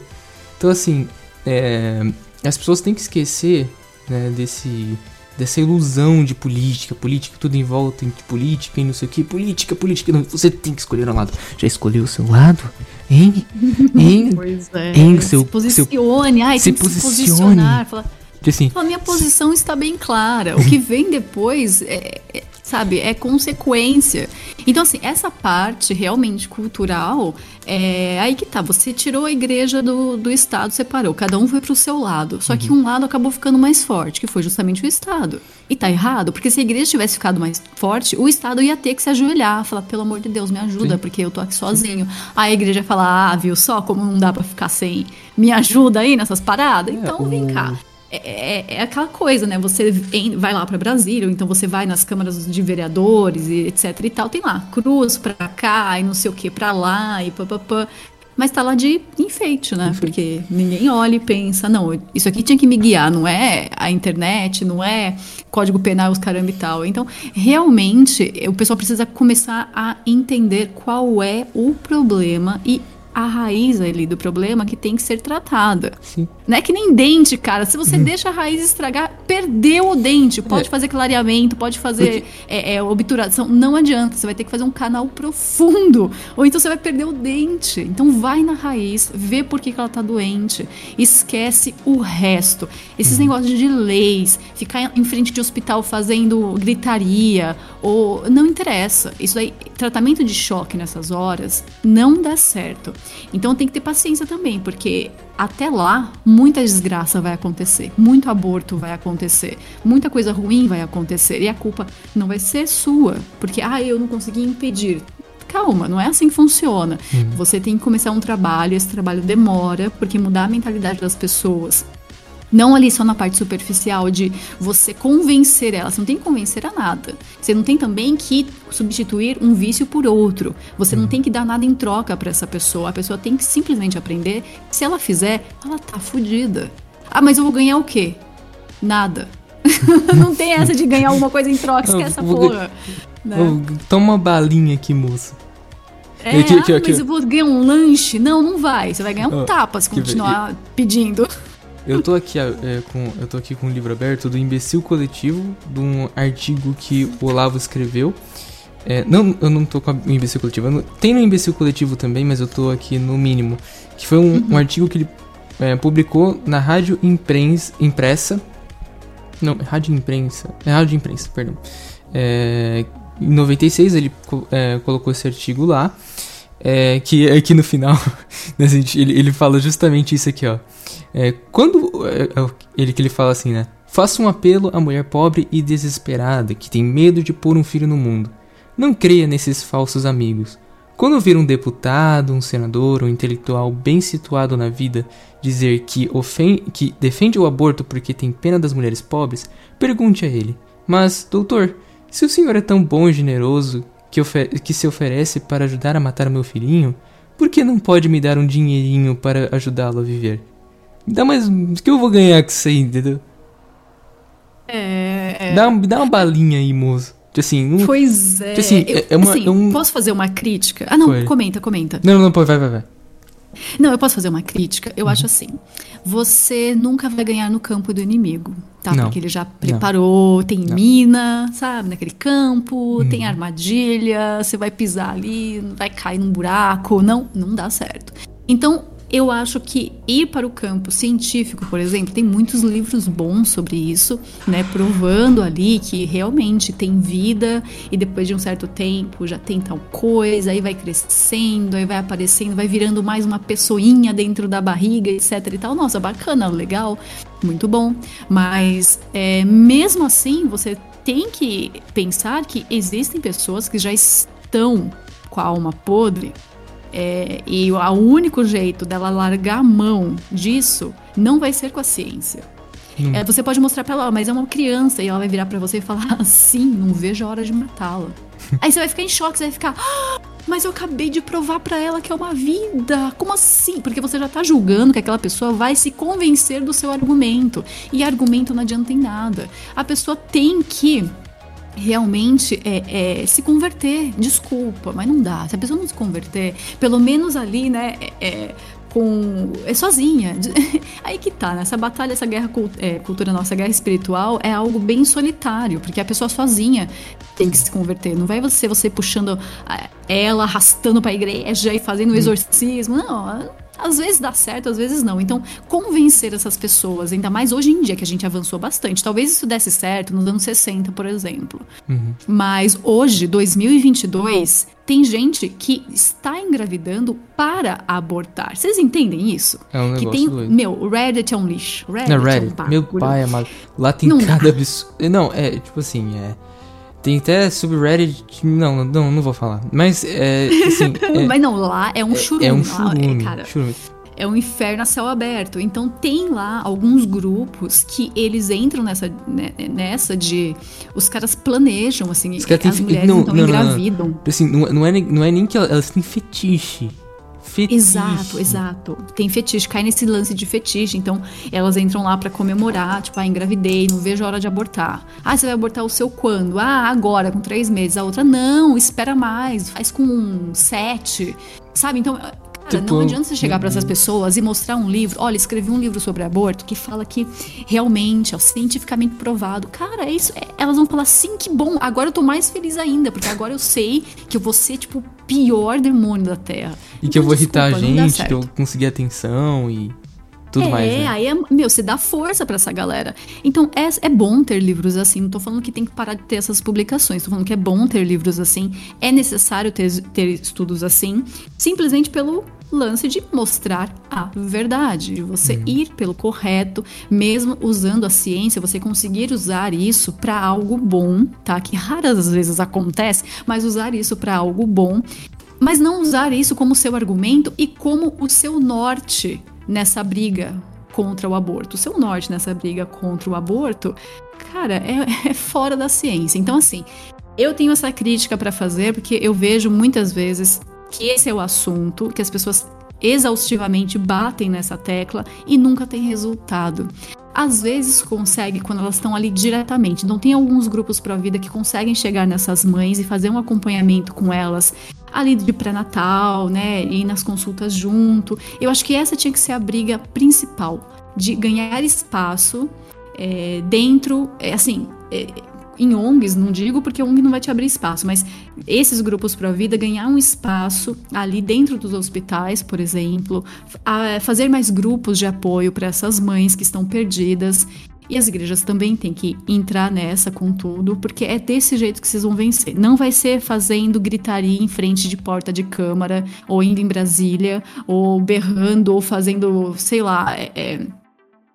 Então, assim, é, as pessoas têm que esquecer né, desse, dessa ilusão de política, política, tudo em volta de política e não sei o que, política, política. Não, você tem que escolher um lado. Já escolheu o seu lado? Hein? Hein? Pois é. Hein? Seu, se posicione. Seu, Ai, se, posicione. se posicionar. Fala, Assim, a minha posição está bem clara. O que vem depois é, é, sabe, é consequência. Então, assim, essa parte realmente cultural, é aí que tá. Você tirou a igreja do, do Estado, separou. Cada um foi pro seu lado. Só uhum. que um lado acabou ficando mais forte, que foi justamente o Estado. E tá errado, porque se a igreja tivesse ficado mais forte, o Estado ia ter que se ajoelhar, falar, pelo amor de Deus, me ajuda, Sim. porque eu tô aqui sozinho. Aí a igreja fala, ah, viu só como não dá para ficar sem. Me ajuda aí nessas paradas? É, então, vem cá. É, é, é, aquela coisa, né? Você vem, vai lá para Brasília, ou então você vai nas câmaras de vereadores e etc e tal, tem lá cruz pra cá e não sei o que pra lá e papapá. Mas tá lá de enfeite, né? Enfeite. Porque ninguém olha e pensa, não, isso aqui tinha que me guiar, não é a internet, não é código penal, os caramba e tal. Então, realmente, o pessoal precisa começar a entender qual é o problema e a raiz ali do problema que tem que ser tratada. Sim. Não é que nem dente, cara. Se você uhum. deixa a raiz estragar, perdeu o dente. Pode é. fazer clareamento, pode fazer é, é, obturação. Não adianta. Você vai ter que fazer um canal profundo. Ou então você vai perder o dente. Então vai na raiz, vê por que, que ela tá doente. Esquece o resto. Esses uhum. negócios de leis, ficar em frente de hospital fazendo gritaria, ou. Não interessa. Isso aí, tratamento de choque nessas horas, não dá certo. Então tem que ter paciência também, porque até lá muita desgraça vai acontecer, muito aborto vai acontecer, muita coisa ruim vai acontecer e a culpa não vai ser sua, porque ah, eu não consegui impedir. Calma, não é assim que funciona. Uhum. Você tem que começar um trabalho, esse trabalho demora, porque mudar a mentalidade das pessoas não ali só na parte superficial de você convencer ela. Você não tem que convencer a nada. Você não tem também que substituir um vício por outro. Você não uhum. tem que dar nada em troca para essa pessoa. A pessoa tem que simplesmente aprender. Se ela fizer, ela tá fodida. Ah, mas eu vou ganhar o quê? Nada. não tem essa de ganhar alguma coisa em troca, esquece essa porra. Né? Toma uma balinha aqui, moça. É, aqui, aqui, ah, aqui. mas eu vou ganhar um lanche? Não, não vai. Você vai ganhar um tapa se continuar pedindo. Eu tô aqui é, com eu tô aqui com um livro aberto do Imbecil Coletivo, de um artigo que o Olavo escreveu. É, não, eu não tô com o Imbecil Coletivo. Não, tem no Imbecil Coletivo também, mas eu tô aqui no mínimo. Que foi um, uhum. um artigo que ele é, publicou na Rádio Imprensa, Impressa. Não, Rádio Imprensa. É Rádio Imprensa, perdão. É, em 96 ele é, colocou esse artigo lá. É, que aqui no final né, ele, ele fala justamente isso aqui, ó. É, quando é, é ele que ele fala assim, né? Faça um apelo à mulher pobre e desesperada que tem medo de pôr um filho no mundo. Não creia nesses falsos amigos. Quando ouvir um deputado, um senador ou um intelectual bem situado na vida dizer que, que defende o aborto porque tem pena das mulheres pobres, pergunte a ele: Mas, doutor, se o senhor é tão bom e generoso que, que se oferece para ajudar a matar meu filhinho, por que não pode me dar um dinheirinho para ajudá-lo a viver? Dá mais. O que eu vou ganhar com isso aí, entendeu? É. é. Dá, dá uma balinha aí, moço. Assim, um, pois é. Assim, eu, é uma, assim, é um... Posso fazer uma crítica? Ah, não, Foi. comenta, comenta. Não, não, vai, vai, vai. Não, eu posso fazer uma crítica. Eu uhum. acho assim: você nunca vai ganhar no campo do inimigo, tá? Não. Porque ele já preparou, não. tem não. mina, sabe, naquele campo, uhum. tem armadilha, você vai pisar ali, vai cair num buraco. Não, não dá certo. Então, eu acho que ir para o campo científico, por exemplo, tem muitos livros bons sobre isso, né, provando ali que realmente tem vida e depois de um certo tempo já tem tal coisa, aí vai crescendo, aí vai aparecendo, vai virando mais uma pessoinha dentro da barriga, etc e tal. Nossa, bacana, legal, muito bom. Mas é, mesmo assim, você tem que pensar que existem pessoas que já estão com a alma podre é, e o único jeito dela largar a mão disso não vai ser com a ciência. Hum. É, você pode mostrar pra ela, mas é uma criança, e ela vai virar para você e falar assim: não vejo a hora de matá-la. Aí você vai ficar em choque, você vai ficar. Ah, mas eu acabei de provar para ela que é uma vida. Como assim? Porque você já tá julgando que aquela pessoa vai se convencer do seu argumento. E argumento não adianta em nada. A pessoa tem que realmente é, é, se converter. Desculpa, mas não dá. Se a pessoa não se converter, pelo menos ali, né, é, é com é sozinha. Aí que tá, né? Essa batalha, essa guerra é, cultura nossa, guerra espiritual é algo bem solitário, porque a pessoa sozinha tem que se converter. Não vai você você puxando ela, arrastando para a igreja e fazendo um exorcismo. Não, às vezes dá certo, às vezes não. Então, convencer essas pessoas, ainda mais hoje em dia que a gente avançou bastante. Talvez isso desse certo nos anos 60, por exemplo. Uhum. Mas hoje, 2022, tem gente que está engravidando para abortar. Vocês entendem isso? É um negócio que tem, doido. Meu, o Reddit é um lixo. Reddit, Não, Reddit é um meu pai amado. Lá tem não cada absurdo. Não, é tipo assim, é tem até subreddit. Não, não, não vou falar. Mas, é. Assim, é, Mas não, lá é um churume. É, é um churume, lá, é, cara. Churume. É um inferno a céu aberto. Então tem lá alguns grupos que eles entram nessa, né, nessa de. Os caras planejam, assim, os caras as mulheres não, então não, engravidam. Não, Assim, não, não, é, não é nem que elas têm fetiche fetiche. Exato, exato. Tem fetiche, cai nesse lance de fetiche. Então, elas entram lá para comemorar, tipo, ah, engravidei, não vejo a hora de abortar. Ah, você vai abortar o seu quando? Ah, agora, com três meses. A outra, não, espera mais, faz com sete. Sabe? Então, tipo, não adianta você chegar para essas pessoas e mostrar um livro. Olha, escrevi um livro sobre aborto que fala que realmente, é cientificamente provado. Cara, é isso. É, elas vão falar, sim, que bom. Agora eu tô mais feliz ainda, porque agora eu sei que eu vou ser, tipo, o pior demônio da Terra. E então, que eu vou desculpa, irritar a gente, que eu conseguir atenção e tudo é, mais. Né? aí é, meu, você dá força para essa galera. Então é, é bom ter livros assim. Não tô falando que tem que parar de ter essas publicações. Tô falando que é bom ter livros assim. É necessário ter, ter estudos assim. Simplesmente pelo lance de mostrar a verdade, de você uhum. ir pelo correto, mesmo usando a ciência, você conseguir usar isso para algo bom, tá? Que raras vezes acontece, mas usar isso para algo bom, mas não usar isso como seu argumento e como o seu norte nessa briga contra o aborto. O seu norte nessa briga contra o aborto, cara, é, é fora da ciência. Então, assim, eu tenho essa crítica para fazer porque eu vejo muitas vezes que esse é o assunto, que as pessoas exaustivamente batem nessa tecla e nunca tem resultado. Às vezes consegue quando elas estão ali diretamente. Então tem alguns grupos a vida que conseguem chegar nessas mães e fazer um acompanhamento com elas ali de pré-natal, né, e nas consultas junto. Eu acho que essa tinha que ser a briga principal de ganhar espaço é, dentro, é, assim, é, em ONGs, não digo porque ONG não vai te abrir espaço, mas esses grupos para a vida ganhar um espaço ali dentro dos hospitais, por exemplo, fazer mais grupos de apoio para essas mães que estão perdidas. E as igrejas também têm que entrar nessa com tudo, porque é desse jeito que vocês vão vencer. Não vai ser fazendo gritaria em frente de porta de câmara, ou indo em Brasília, ou berrando, ou fazendo, sei lá, é, é,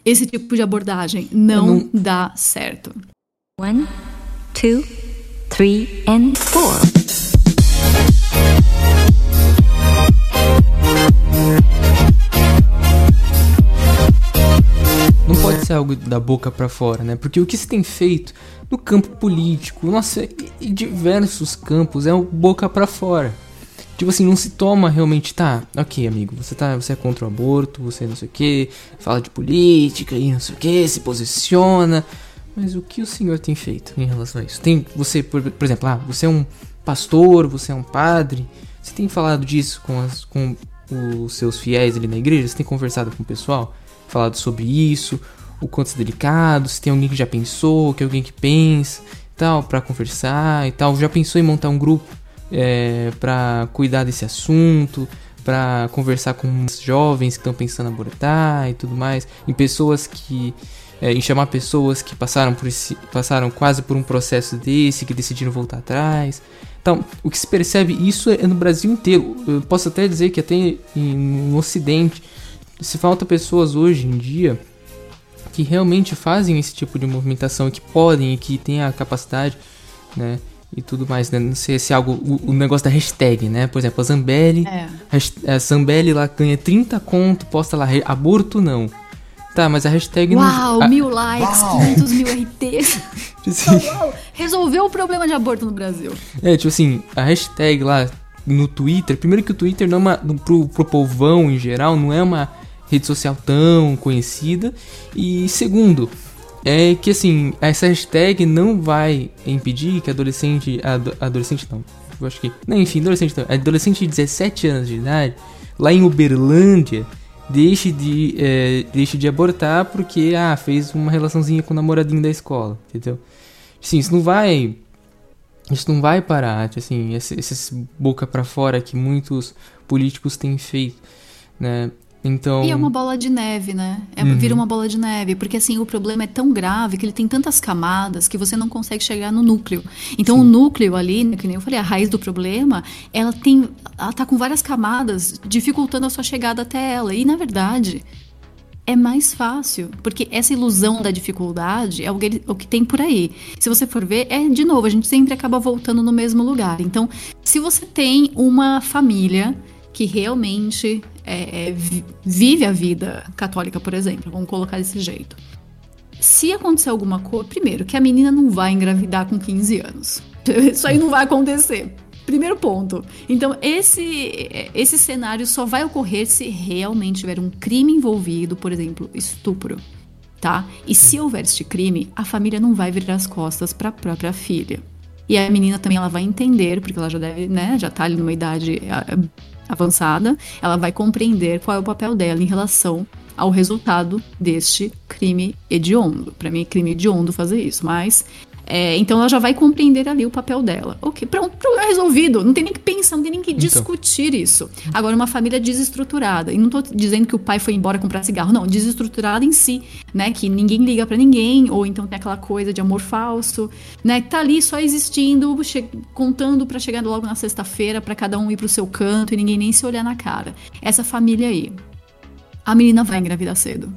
esse tipo de abordagem. Não, não... dá certo. One, two, three and four. Não pode ser algo da boca para fora, né? Porque o que se tem feito no campo político, nossa, e diversos campos é o boca para fora. Tipo assim, não se toma realmente, tá, ok, amigo, você tá, você é contra o aborto, você não sei o que, fala de política e não sei o que, se posiciona. Mas o que o senhor tem feito em relação a isso? Tem você, por, por exemplo, ah, você é um pastor, você é um padre, você tem falado disso com, as, com os seus fiéis ali na igreja? Você tem conversado com o pessoal? Falado sobre isso? O quanto é delicado? Se tem alguém que já pensou, que é alguém que pensa, tal, para conversar e tal? Já pensou em montar um grupo é, para cuidar desse assunto? para conversar com jovens que estão pensando em abortar e tudo mais, em pessoas que é, em chamar pessoas que passaram por esse, passaram quase por um processo desse, que decidiram voltar atrás. Então, o que se percebe isso é no Brasil inteiro. Eu posso até dizer que até no Ocidente se falta pessoas hoje em dia que realmente fazem esse tipo de movimentação, que podem e que têm a capacidade, né? E tudo mais, né? Não sei se é algo. O, o negócio da hashtag, né? Por exemplo, a Zambelli. É. A, a Zambelli lá ganha 30 conto, posta lá, aborto não. Tá, mas a hashtag Uau, não... mil likes, Uau. 500 mil RTs. Tipo Uau, resolveu o problema de aborto no Brasil. É, tipo assim, a hashtag lá no Twitter, primeiro que o Twitter não é uma, pro, pro povão em geral, não é uma rede social tão conhecida. E segundo, é que assim, essa hashtag não vai impedir que adolescente. Ad, adolescente não. Eu acho que. Não, enfim, adolescente não. Adolescente de 17 anos de idade, lá em Uberlândia, deixe de, é, deixe de abortar porque, ah, fez uma relaçãozinha com o namoradinho da escola, entendeu? Sim, isso não vai... Isso não vai parar, assim, esses boca para fora que muitos políticos têm feito, né? Então... E é uma bola de neve, né? É, uhum. Vira uma bola de neve, porque assim, o problema é tão grave que ele tem tantas camadas que você não consegue chegar no núcleo. Então Sim. o núcleo ali, né, que nem eu falei, a raiz do problema, ela tem. Ela tá com várias camadas, dificultando a sua chegada até ela. E na verdade, é mais fácil, porque essa ilusão da dificuldade é o que, o que tem por aí. Se você for ver, é de novo, a gente sempre acaba voltando no mesmo lugar. Então, se você tem uma família que realmente é, é, vive a vida católica, por exemplo, vamos colocar desse jeito. Se acontecer alguma coisa, primeiro, que a menina não vai engravidar com 15 anos. Isso aí não vai acontecer. Primeiro ponto. Então, esse, esse cenário só vai ocorrer se realmente tiver um crime envolvido, por exemplo, estupro. Tá? E se houver este crime, a família não vai virar as costas para a própria filha. E a menina também ela vai entender, porque ela já deve, né, já tá ali numa idade avançada, ela vai compreender qual é o papel dela em relação ao resultado deste crime hediondo. Para mim é crime hediondo fazer isso, mas é, então ela já vai compreender ali o papel dela. Ok, pronto, problema resolvido. Não tem nem que pensar, não tem nem que então. discutir isso. Agora, uma família desestruturada. E não tô dizendo que o pai foi embora comprar cigarro, não. Desestruturada em si, né? Que ninguém liga para ninguém, ou então tem aquela coisa de amor falso, né? Que tá ali só existindo, contando para chegar logo na sexta-feira, para cada um ir pro seu canto e ninguém nem se olhar na cara. Essa família aí. A menina vai engravidar cedo.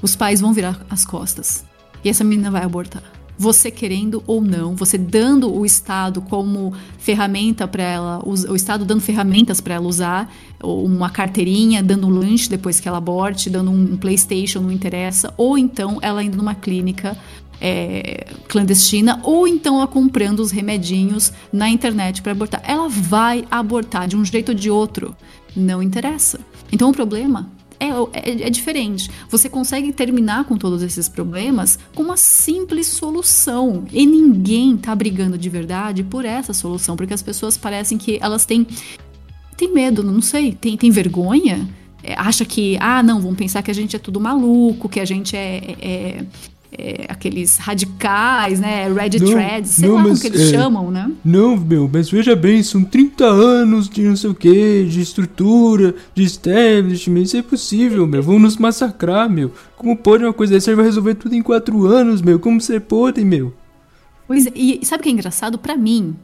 Os pais vão virar as costas. E essa menina vai abortar você querendo ou não, você dando o Estado como ferramenta para ela, o Estado dando ferramentas para ela usar, uma carteirinha, dando um lanche depois que ela aborte, dando um PlayStation, não interessa, ou então ela indo numa clínica é, clandestina, ou então ela comprando os remedinhos na internet para abortar. Ela vai abortar de um jeito ou de outro, não interessa. Então o problema é, é, é, diferente. Você consegue terminar com todos esses problemas com uma simples solução. E ninguém tá brigando de verdade por essa solução, porque as pessoas parecem que elas têm, têm medo, não sei, tem, tem vergonha. É, acha que, ah, não, vão pensar que a gente é tudo maluco, que a gente é, é, é, aqueles radicais, né? Red não, threads, sei não, lá como que eles é, chamam, né? Não, meu, mas veja bem, são 30 anos de não sei o que, de estrutura, de establishment, isso é possível, meu. Vão nos massacrar, meu. Como pode uma coisa dessa? Vai resolver tudo em 4 anos, meu. Como você pode, meu? Pois é, e sabe o que é engraçado? para mim,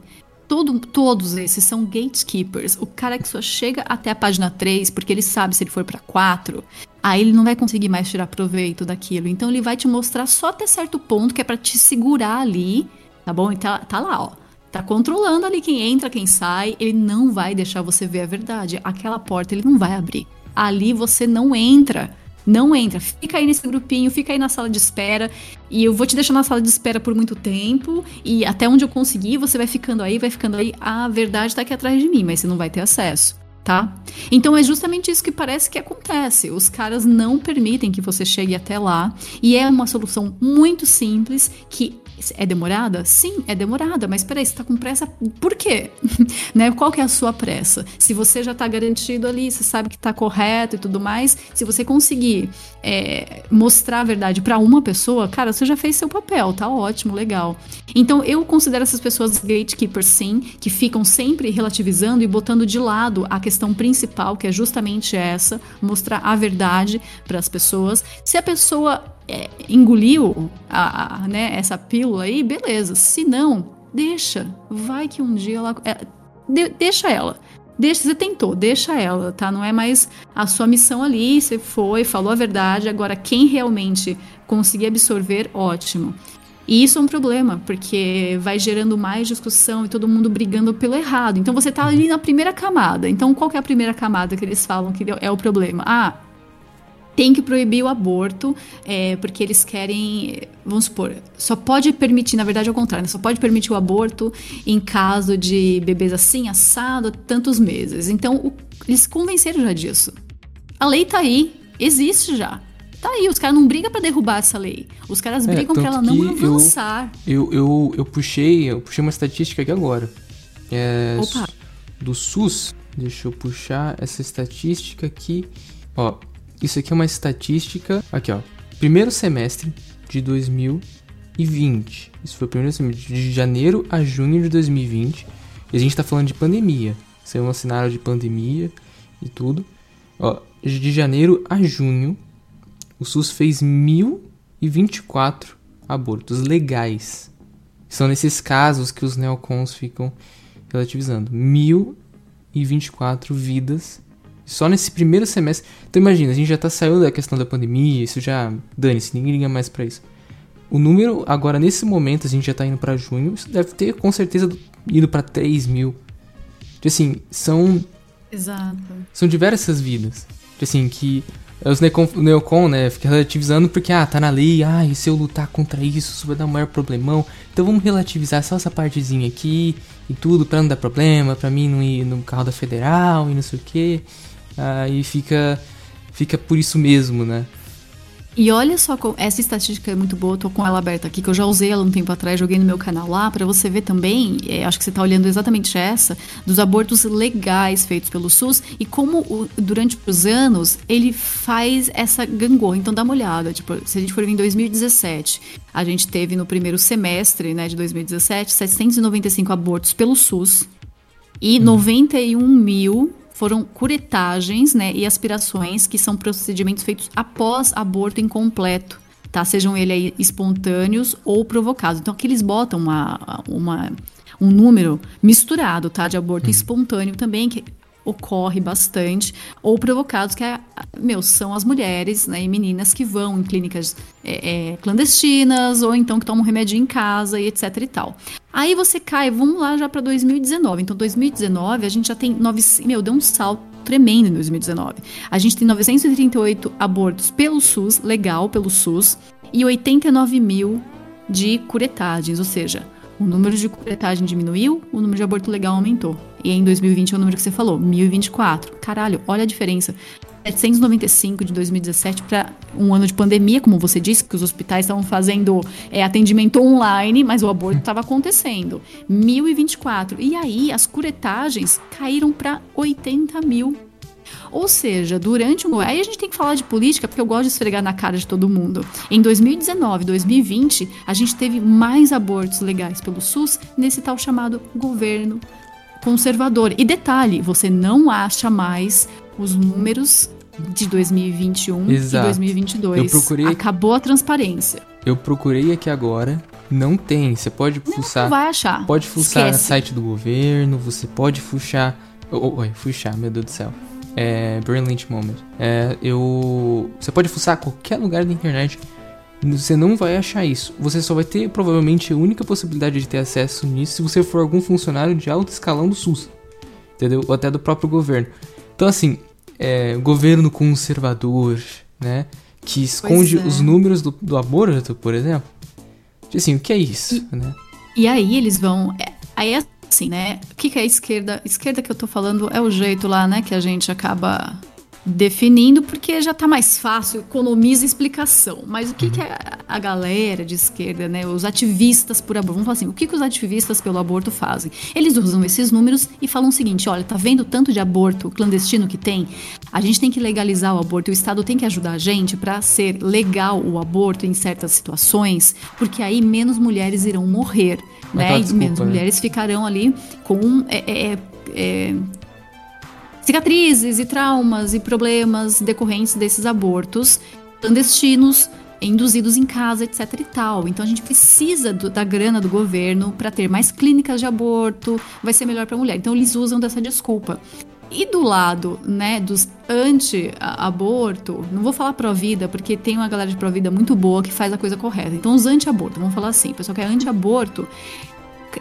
todo, todos esses são gatekeepers. O cara que só chega até a página 3, porque ele sabe se ele for para 4, aí ele não vai conseguir mais tirar proveito daquilo. Então ele vai te mostrar só até certo ponto, que é para te segurar ali, tá bom? Então tá lá, ó. Tá controlando ali quem entra, quem sai. Ele não vai deixar você ver a verdade. Aquela porta ele não vai abrir. Ali você não entra. Não entra. Fica aí nesse grupinho, fica aí na sala de espera. E eu vou te deixar na sala de espera por muito tempo. E até onde eu conseguir, você vai ficando aí, vai ficando aí. A verdade tá aqui atrás de mim, mas você não vai ter acesso tá? Então é justamente isso que parece que acontece. Os caras não permitem que você chegue até lá e é uma solução muito simples que é demorada? Sim, é demorada, mas peraí, você tá com pressa por quê? né? Qual que é a sua pressa? Se você já tá garantido ali, você sabe que tá correto e tudo mais, se você conseguir é, mostrar a verdade para uma pessoa, cara, você já fez seu papel, tá ótimo, legal. Então eu considero essas pessoas gatekeepers sim, que ficam sempre relativizando e botando de lado a questão principal, que é justamente essa, mostrar a verdade para as pessoas. Se a pessoa é, engoliu a, a, né, essa pílula aí, beleza. Se não, deixa. Vai que um dia ela. É, de, deixa ela. Deixa, você tentou, deixa ela, tá? Não é mais a sua missão ali, você foi, falou a verdade. Agora, quem realmente conseguir absorver, ótimo. E isso é um problema, porque vai gerando mais discussão e todo mundo brigando pelo errado. Então você tá ali na primeira camada. Então qual é a primeira camada que eles falam que é o problema? Ah, tem que proibir o aborto, é, porque eles querem, vamos supor, só pode permitir, na verdade é o contrário, só pode permitir o aborto em caso de bebês assim, assado, tantos meses. Então, o, eles convenceram já disso. A lei tá aí, existe já. Tá aí, os caras não brigam para derrubar essa lei. Os caras é, brigam para ela não avançar. Eu, eu, eu, eu, puxei, eu puxei uma estatística aqui agora. É, Opa. Do SUS. Deixa eu puxar essa estatística aqui. Ó, isso aqui é uma estatística. Aqui, ó. Primeiro semestre de 2020. Isso foi o primeiro semestre de janeiro a junho de 2020. E a gente tá falando de pandemia. Isso é um cenário de pandemia e tudo. Ó, de janeiro a junho, o SUS fez 1024 abortos legais. São nesses casos que os neocons ficam relativizando. 1024 vidas só nesse primeiro semestre. Então imagina, a gente já tá saindo da questão da pandemia, isso já. Dane-se, ninguém liga mais para isso. O número, agora nesse momento, a gente já tá indo para junho, isso deve ter com certeza ido para 3 mil. Tipo assim, são. Exato. São diversas vidas. Tipo assim, que os neocon, né, fica relativizando porque, ah, tá na lei, ah, e se eu lutar contra isso, isso vai dar um maior problemão. Então vamos relativizar só essa partezinha aqui e tudo pra não dar problema, pra mim não ir no carro da federal e não sei o que. Aí ah, fica, fica por isso mesmo, né? E olha só, essa estatística é muito boa, tô com ela aberta aqui, que eu já usei ela um tempo atrás, joguei no meu canal lá, para você ver também, é, acho que você tá olhando exatamente essa, dos abortos legais feitos pelo SUS e como o, durante os anos ele faz essa gangorra. Então dá uma olhada, tipo, se a gente for ver em 2017, a gente teve no primeiro semestre, né, de 2017, 795 abortos pelo SUS e hum. 91 mil foram curetagens né, e aspirações, que são procedimentos feitos após aborto incompleto, tá? Sejam eles espontâneos ou provocados. Então aqui eles botam uma, uma, um número misturado, tá? De aborto hum. espontâneo também, que ocorre bastante, ou provocados, que é, meu, são as mulheres né, e meninas que vão em clínicas é, é, clandestinas, ou então que tomam remédio em casa e etc e tal. Aí você cai, vamos lá já para 2019. Então, 2019 a gente já tem, nove, meu, deu um salto tremendo em 2019. A gente tem 938 abortos pelo SUS, legal pelo SUS, e 89 mil de curetagens, ou seja, o número de curetagem diminuiu, o número de aborto legal aumentou. E em 2020 é o número que você falou, 1024. Caralho, olha a diferença. 795 de 2017 para um ano de pandemia, como você disse, que os hospitais estavam fazendo é, atendimento online, mas o aborto estava acontecendo. 1024. E aí as curetagens caíram para 80 mil. Ou seja, durante um. Aí a gente tem que falar de política, porque eu gosto de esfregar na cara de todo mundo. Em 2019, 2020, a gente teve mais abortos legais pelo SUS nesse tal chamado governo conservador. E detalhe, você não acha mais os números de 2021 Exato. e 2022. Eu procurei... Acabou a transparência. Eu procurei aqui agora, não tem. Você pode fuçar. Não vai achar. Pode fuçar no site do governo, você pode fuxar. Oh, oi, fuxar, meu Deus do céu. É. Brilliant Moment. É, eu. Você pode fuçar qualquer lugar da internet. Você não vai achar isso. Você só vai ter provavelmente a única possibilidade de ter acesso nisso se você for algum funcionário de alto escalão do SUS. Entendeu? Ou até do próprio governo. Então, assim, é, governo conservador, né? Que esconde é. os números do, do aborto, por exemplo. Assim, o que é isso, e, né? E aí eles vão. É, aí é assim, né? O que, que é esquerda? Esquerda que eu tô falando é o jeito lá, né? Que a gente acaba definindo porque já está mais fácil, economiza explicação. Mas o que, que a, a, galera de esquerda, né, os ativistas por aborto, vamos falar assim, o que, que os ativistas pelo aborto fazem? Eles usam esses números e falam o seguinte: olha, tá vendo tanto de aborto clandestino que tem? A gente tem que legalizar o aborto, o Estado tem que ajudar a gente para ser legal o aborto em certas situações, porque aí menos mulheres irão morrer, né? Desculpa, e menos né? mulheres ficarão ali com é, é, é, é cicatrizes e traumas e problemas decorrentes desses abortos clandestinos induzidos em casa, etc e tal. Então a gente precisa do, da grana do governo para ter mais clínicas de aborto, vai ser melhor para a mulher. Então eles usam dessa desculpa. E do lado, né, dos anti-aborto, não vou falar pró-vida, porque tem uma galera de pró-vida muito boa que faz a coisa correta. Então, os anti-aborto, vamos falar assim, o pessoal que é anti-aborto,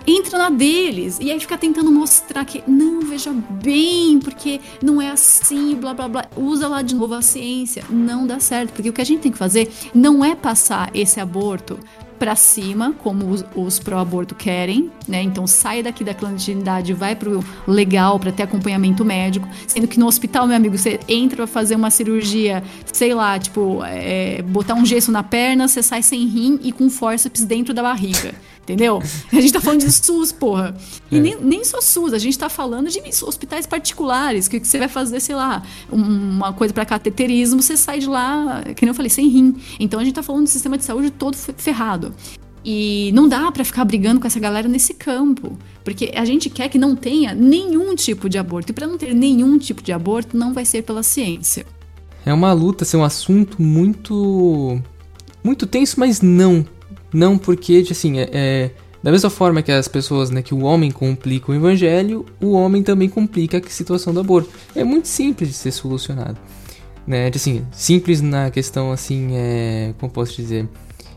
entra na deles. E aí fica tentando mostrar que, não, veja bem, porque não é assim, blá blá blá. Usa lá de novo a ciência. Não dá certo. Porque o que a gente tem que fazer não é passar esse aborto para cima, como os, os pró-aborto querem, né? Então sai daqui da clandestinidade, vai pro legal para ter acompanhamento médico, sendo que no hospital, meu amigo, você entra pra fazer uma cirurgia, sei lá, tipo, é, botar um gesso na perna, você sai sem rim e com forceps dentro da barriga. Entendeu? A gente tá falando de SUS, porra. E é. nem, nem só SUS, a gente tá falando de hospitais particulares, que você vai fazer, sei lá, uma coisa para cateterismo, você sai de lá, que nem eu falei, sem rim. Então a gente tá falando do sistema de saúde todo ferrado. E não dá para ficar brigando com essa galera nesse campo, porque a gente quer que não tenha nenhum tipo de aborto. E para não ter nenhum tipo de aborto, não vai ser pela ciência. É uma luta, assim, um assunto muito muito tenso, mas não não porque, assim, é, é, da mesma forma que as pessoas, né, que o homem complica o evangelho, o homem também complica a situação do aborto. É muito simples de ser solucionado. Né? Assim, simples na questão, assim, é, como posso dizer?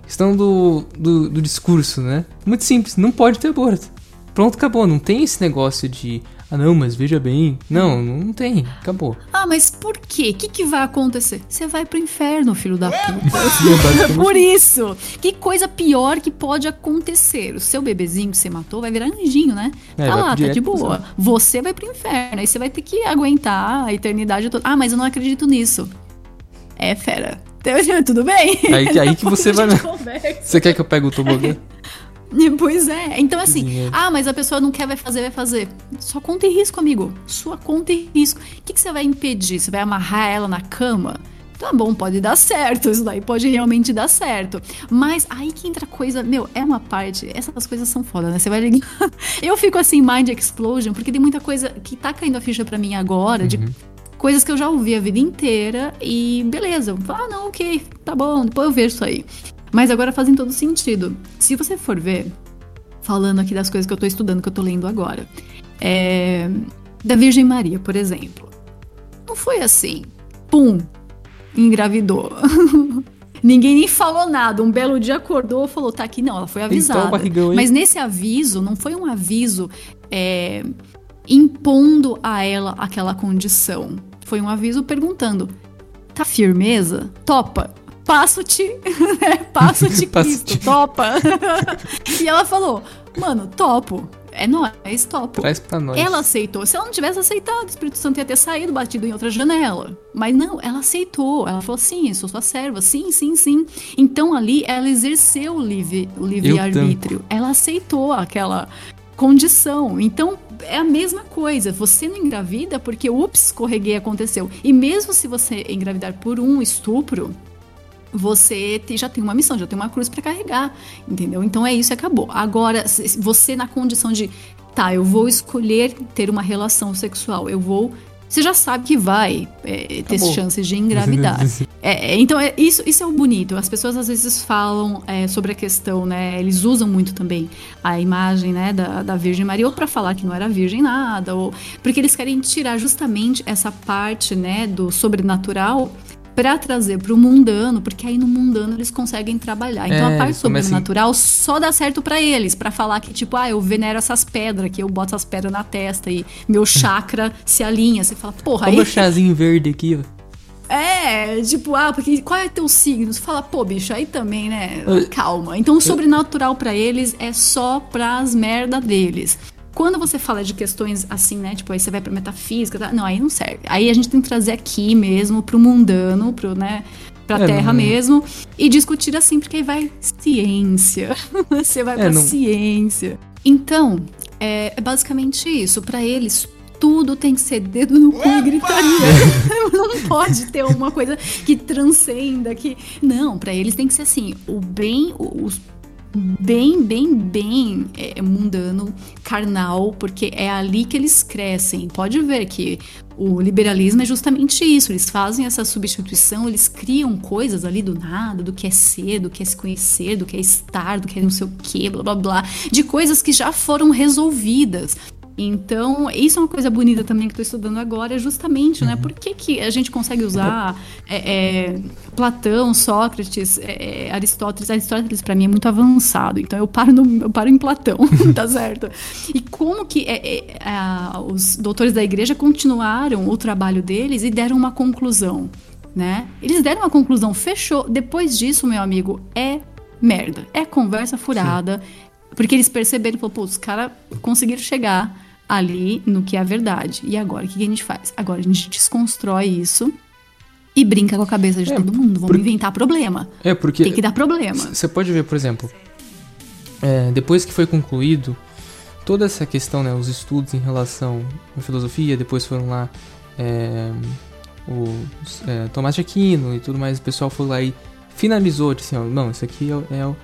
Questão do, do, do discurso, né? Muito simples, não pode ter aborto. Pronto, acabou. Não tem esse negócio de ah, não, mas veja bem. Não, não tem. Acabou. Ah, mas por quê? O que, que vai acontecer? Você vai pro inferno, filho da puta. por isso. Que coisa pior que pode acontecer. O seu bebezinho que você matou vai virar anjinho, né? É, tá lá, tá de boa. Você vai pro inferno. Aí você vai ter que aguentar a eternidade toda. Ah, mas eu não acredito nisso. É fera. Tudo bem? Aí, aí que você vai. Você quer que eu pegue o tobogã? Pois é. Então, assim, ah, mas a pessoa não quer, vai fazer, vai fazer. Sua conta e risco, amigo. Sua conta e risco. O que, que você vai impedir? Você vai amarrar ela na cama? Tá bom, pode dar certo, isso daí pode realmente dar certo. Mas aí que entra coisa, meu, é uma parte, essas coisas são foda, né? Você vai ligar. Eu fico assim, mind explosion, porque tem muita coisa que tá caindo a ficha para mim agora, uhum. de coisas que eu já ouvi a vida inteira e beleza. Ah, não, ok, tá bom, depois eu vejo isso aí. Mas agora fazem todo sentido. Se você for ver, falando aqui das coisas que eu tô estudando, que eu tô lendo agora, é, da Virgem Maria, por exemplo. Não foi assim, pum, engravidou. Ninguém nem falou nada. Um belo dia acordou e falou: tá aqui. Não, ela foi avisada. Mas nesse aviso, não foi um aviso é, impondo a ela aquela condição. Foi um aviso perguntando: tá firmeza? Topa? Passo-te, né? Passo-te Cristo, topa. e ela falou, mano, topo. É nóis, topo. Traz pra nós. Ela aceitou. Se ela não tivesse aceitado, o Espírito Santo ia ter saído, batido em outra janela. Mas não, ela aceitou. Ela falou, sim, eu sou sua serva. Sim, sim, sim. Então ali ela exerceu o livre-arbítrio. Livre ela aceitou aquela condição. Então, é a mesma coisa. Você não engravida porque, ups, escorreguei aconteceu. E mesmo se você engravidar por um estupro, você já tem uma missão, já tem uma cruz para carregar, entendeu? Então é isso, acabou. Agora, você na condição de, tá, eu vou escolher ter uma relação sexual, eu vou você já sabe que vai é, ter chances de engravidar. É, é, então, é, isso, isso é o bonito. As pessoas às vezes falam é, sobre a questão, né? Eles usam muito também a imagem né, da, da Virgem Maria, ou para falar que não era virgem nada, ou porque eles querem tirar justamente essa parte né, do sobrenatural para trazer para o mundano, porque aí no mundano eles conseguem trabalhar. Então é, a parte sobrenatural assim... só dá certo para eles, para falar que tipo, ah, eu venero essas pedras, que eu boto essas pedras na testa e meu chakra se alinha. Você fala, porra, Toma aí. chazinho verde aqui, ó. É, tipo, ah, porque qual é teu signo? Você fala, pô, bicho, aí também, né? Calma. Então o sobrenatural para eles é só pras merda deles. Quando você fala de questões assim, né? Tipo, aí você vai pra metafísica, tá? não, aí não serve. Aí a gente tem que trazer aqui mesmo pro mundano, pro, né? Pra é, terra não... mesmo, e discutir assim, porque aí vai ciência. você vai é, pra não... ciência. Então, é, é basicamente isso. Para eles, tudo tem que ser dedo no cu e gritaria. não pode ter uma coisa que transcenda, que. Não, para eles tem que ser assim: o bem, os bem, bem, bem é, mundano, carnal, porque é ali que eles crescem. Pode ver que o liberalismo é justamente isso. Eles fazem essa substituição, eles criam coisas ali do nada, do que é ser, do que é se conhecer, do que é estar, do que é não sei o que, blá blá blá, de coisas que já foram resolvidas. Então, isso é uma coisa bonita também que estou estudando agora, é justamente, né? uhum. né? Por que, que a gente consegue usar é, é, Platão, Sócrates, é, é Aristóteles? Aristóteles, para mim, é muito avançado, então eu paro, no, eu paro em Platão, tá certo? E como que é, a, os doutores da igreja continuaram o trabalho deles e deram uma conclusão, né? Eles deram uma conclusão, fechou. Depois disso, meu amigo, é merda. É conversa furada. Sim. Porque eles perceberam, pô, os caras conseguiram chegar ali no que é a verdade. E agora, o que a gente faz? Agora a gente desconstrói isso e brinca com a cabeça de é, todo mundo. Vamos por... inventar problema. É, porque. Tem que dar problema. Você pode ver, por exemplo, é, depois que foi concluído toda essa questão, né, os estudos em relação à filosofia, depois foram lá é, o é, Tomás de Aquino e tudo mais, o pessoal foi lá e finalizou, disse assim, ó, não, isso aqui é, é o...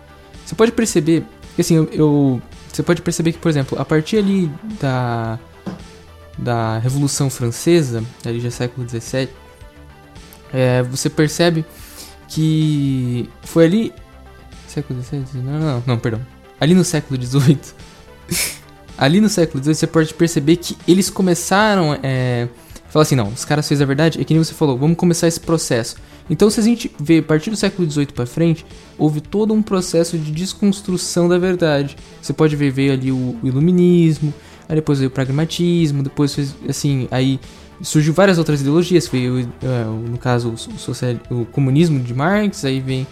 Você pode perceber, que assim, eu, eu você pode perceber que, por exemplo, a partir ali da, da Revolução Francesa, ali já século XVII, é, você percebe que foi ali. Século XVII? Não, não, não, perdão. Ali no século XVIII. ali no século XVIII você pode perceber que eles começaram. É, falar assim: não, os caras fez a verdade, é que nem você falou, vamos começar esse processo. Então, se a gente vê a partir do século XVIII para frente, houve todo um processo de desconstrução da verdade. Você pode ver veio ali o, o iluminismo, aí depois veio o pragmatismo, depois assim, aí surgiu várias outras ideologias, veio uh, no caso o, social, o comunismo de Marx, aí vem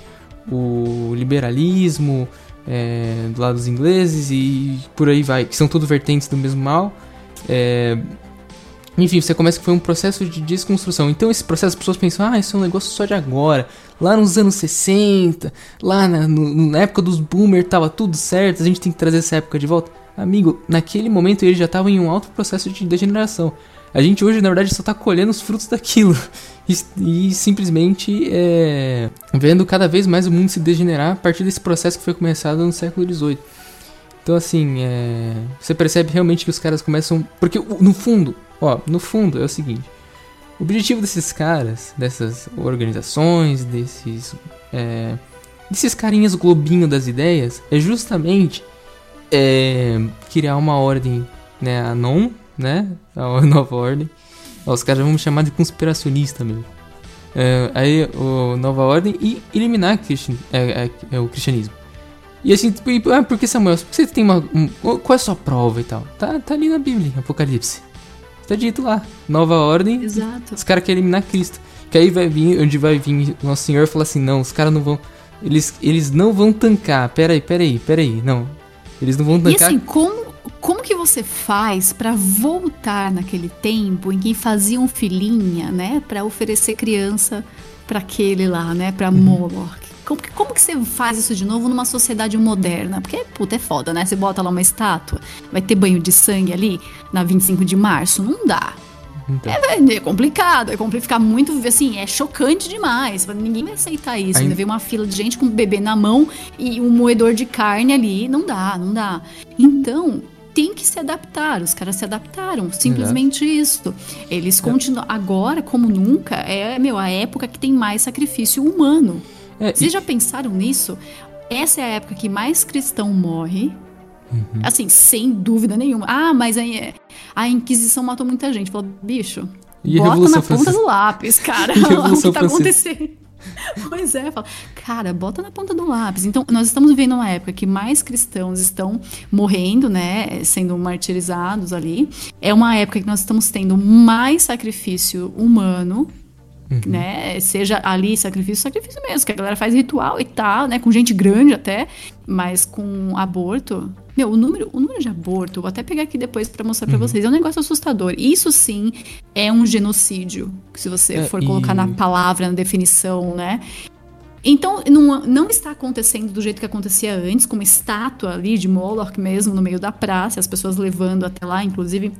o liberalismo é, do lado dos ingleses e por aí vai, que são tudo vertentes do mesmo mal. É, enfim, você começa que foi um processo de desconstrução. Então, esse processo, as pessoas pensam, ah, isso é um negócio só de agora. Lá nos anos 60, lá na, no, na época dos boomers, tava tudo certo, a gente tem que trazer essa época de volta. Amigo, naquele momento eles já estavam em um alto processo de degeneração. A gente hoje, na verdade, só tá colhendo os frutos daquilo. E, e simplesmente é, vendo cada vez mais o mundo se degenerar a partir desse processo que foi começado no século XVIII. Então, assim, é, você percebe realmente que os caras começam. Porque, no fundo, ó, no fundo é o seguinte: o objetivo desses caras, dessas organizações, desses. É, desses carinhas globinho das ideias, é justamente é, criar uma ordem, né? A non, né? A nova ordem. Ó, os caras vão me chamar de conspiracionista mesmo. É, aí, o Nova Ordem e eliminar é, é, é o cristianismo. E assim, tipo, ah, porque Samuel, você tem uma. Um, qual é a sua prova e tal? Tá, tá ali na Bíblia, Apocalipse. Tá dito lá. Nova ordem. Exato. Os caras querem eliminar Cristo. Que aí vai vir, onde vai vir Nosso Senhor e falar assim: não, os caras não vão. Eles, eles não vão tancar. Pera aí, pera aí, pera aí. Não. Eles não vão tancar. E assim, como, como que você faz para voltar naquele tempo em que faziam filhinha, né? para oferecer criança para aquele lá, né? Pra uhum. Moloch. Como, como que você faz isso de novo numa sociedade moderna? Porque, puta, é foda, né? Você bota lá uma estátua, vai ter banho de sangue ali na 25 de março? Não dá. Então. É, é, complicado, é complicado, ficar muito, assim, é chocante demais. Ninguém vai aceitar isso. Ainda... Ver uma fila de gente com um bebê na mão e um moedor de carne ali, não dá, não dá. Então, tem que se adaptar. Os caras se adaptaram, simplesmente isso. Eles continuam. Agora, como nunca, é meu, a época que tem mais sacrifício humano. É, Vocês e... já pensaram nisso? Essa é a época que mais cristão morre. Uhum. Assim, sem dúvida nenhuma. Ah, mas a, a Inquisição matou muita gente. Falou, bicho, e bota na ponta do lápis, cara. o que tá acontecendo? Pois é, fala, cara, bota na ponta do lápis. Então, nós estamos vivendo uma época que mais cristãos estão morrendo, né, sendo martirizados ali. É uma época que nós estamos tendo mais sacrifício humano Uhum. Né? Seja ali sacrifício, sacrifício mesmo, que a galera faz ritual e tal, né? Com gente grande até, mas com aborto. Meu, o número, o número de aborto, vou até pegar aqui depois para mostrar uhum. para vocês, é um negócio assustador. Isso sim é um genocídio, se você é, for colocar e... na palavra, na definição, né? Então, não, não está acontecendo do jeito que acontecia antes, com uma estátua ali de Moloch mesmo no meio da praça, as pessoas levando até lá, inclusive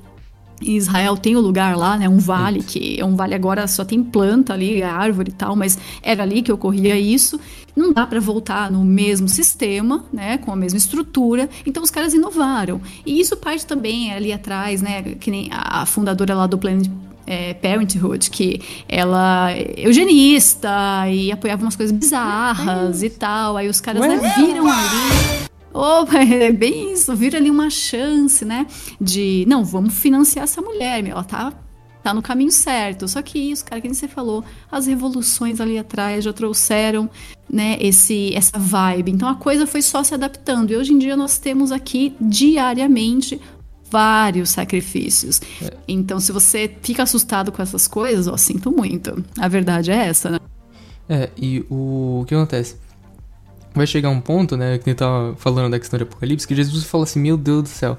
Israel tem o um lugar lá, né? Um vale, que é um vale agora só tem planta ali, árvore e tal, mas era ali que ocorria isso. Não dá para voltar no mesmo sistema, né? Com a mesma estrutura. Então os caras inovaram. E isso parte também ali atrás, né? Que nem a fundadora lá do Planet é, Parenthood, que ela é eugenista e apoiava umas coisas bizarras e tal. Aí os caras né, viram ali Opa, é bem isso, vira ali uma chance, né? De, não, vamos financiar essa mulher, meu, ela tá, tá no caminho certo. Só que isso, cara, que nem você falou, as revoluções ali atrás já trouxeram, né, esse, essa vibe. Então a coisa foi só se adaptando. E hoje em dia nós temos aqui diariamente vários sacrifícios. É. Então, se você fica assustado com essas coisas, ó, sinto muito. A verdade é essa, né? É, e o, o que acontece? Vai chegar um ponto, né, que ele tava falando da questão de Apocalipse, que Jesus fala assim, meu Deus do céu,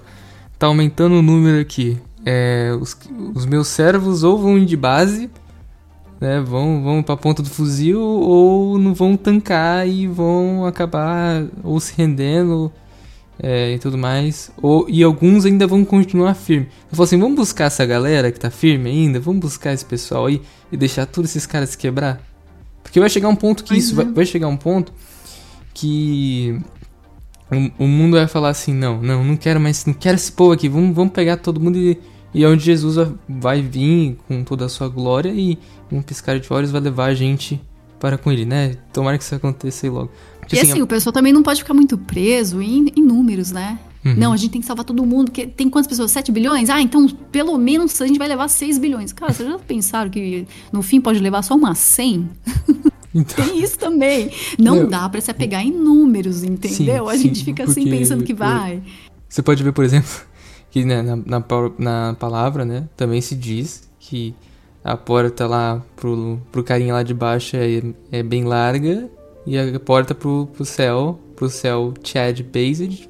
tá aumentando o número aqui. É, os, os meus servos ou vão de base, né, vão, vão pra ponta do fuzil, ou não vão tancar e vão acabar ou se rendendo é, e tudo mais. Ou, e alguns ainda vão continuar firme. Eu falo assim, vamos buscar essa galera que tá firme ainda, vamos buscar esse pessoal aí e deixar todos esses caras se quebrar. Porque vai chegar um ponto que isso, vai, vai chegar um ponto que o, o, mundo vai falar assim, não, não, não quero mais, não quero esse povo aqui, vamos, vamos pegar todo mundo e, e é onde Jesus vai vir com toda a sua glória e um piscar de olhos vai levar a gente para com ele, né? Tomara que isso aconteça logo. Porque, e assim, assim, a... o pessoal também não pode ficar muito preso em, em números, né? Uhum. Não, a gente tem que salvar todo mundo. Que tem quantas pessoas? 7 bilhões? Ah, então pelo menos a gente vai levar 6 bilhões. Cara, vocês já pensaram que no fim pode levar só umas 100? Então... Tem isso também. Não Meu, dá para se apegar em números, entendeu? Sim, a gente sim, fica assim pensando que vai. Você pode ver, por exemplo, que né, na, na, na, palavra, né, também se diz que a porta lá pro, pro carinha lá de baixo é, é bem larga e a porta pro, pro céu, pro céu Chad Based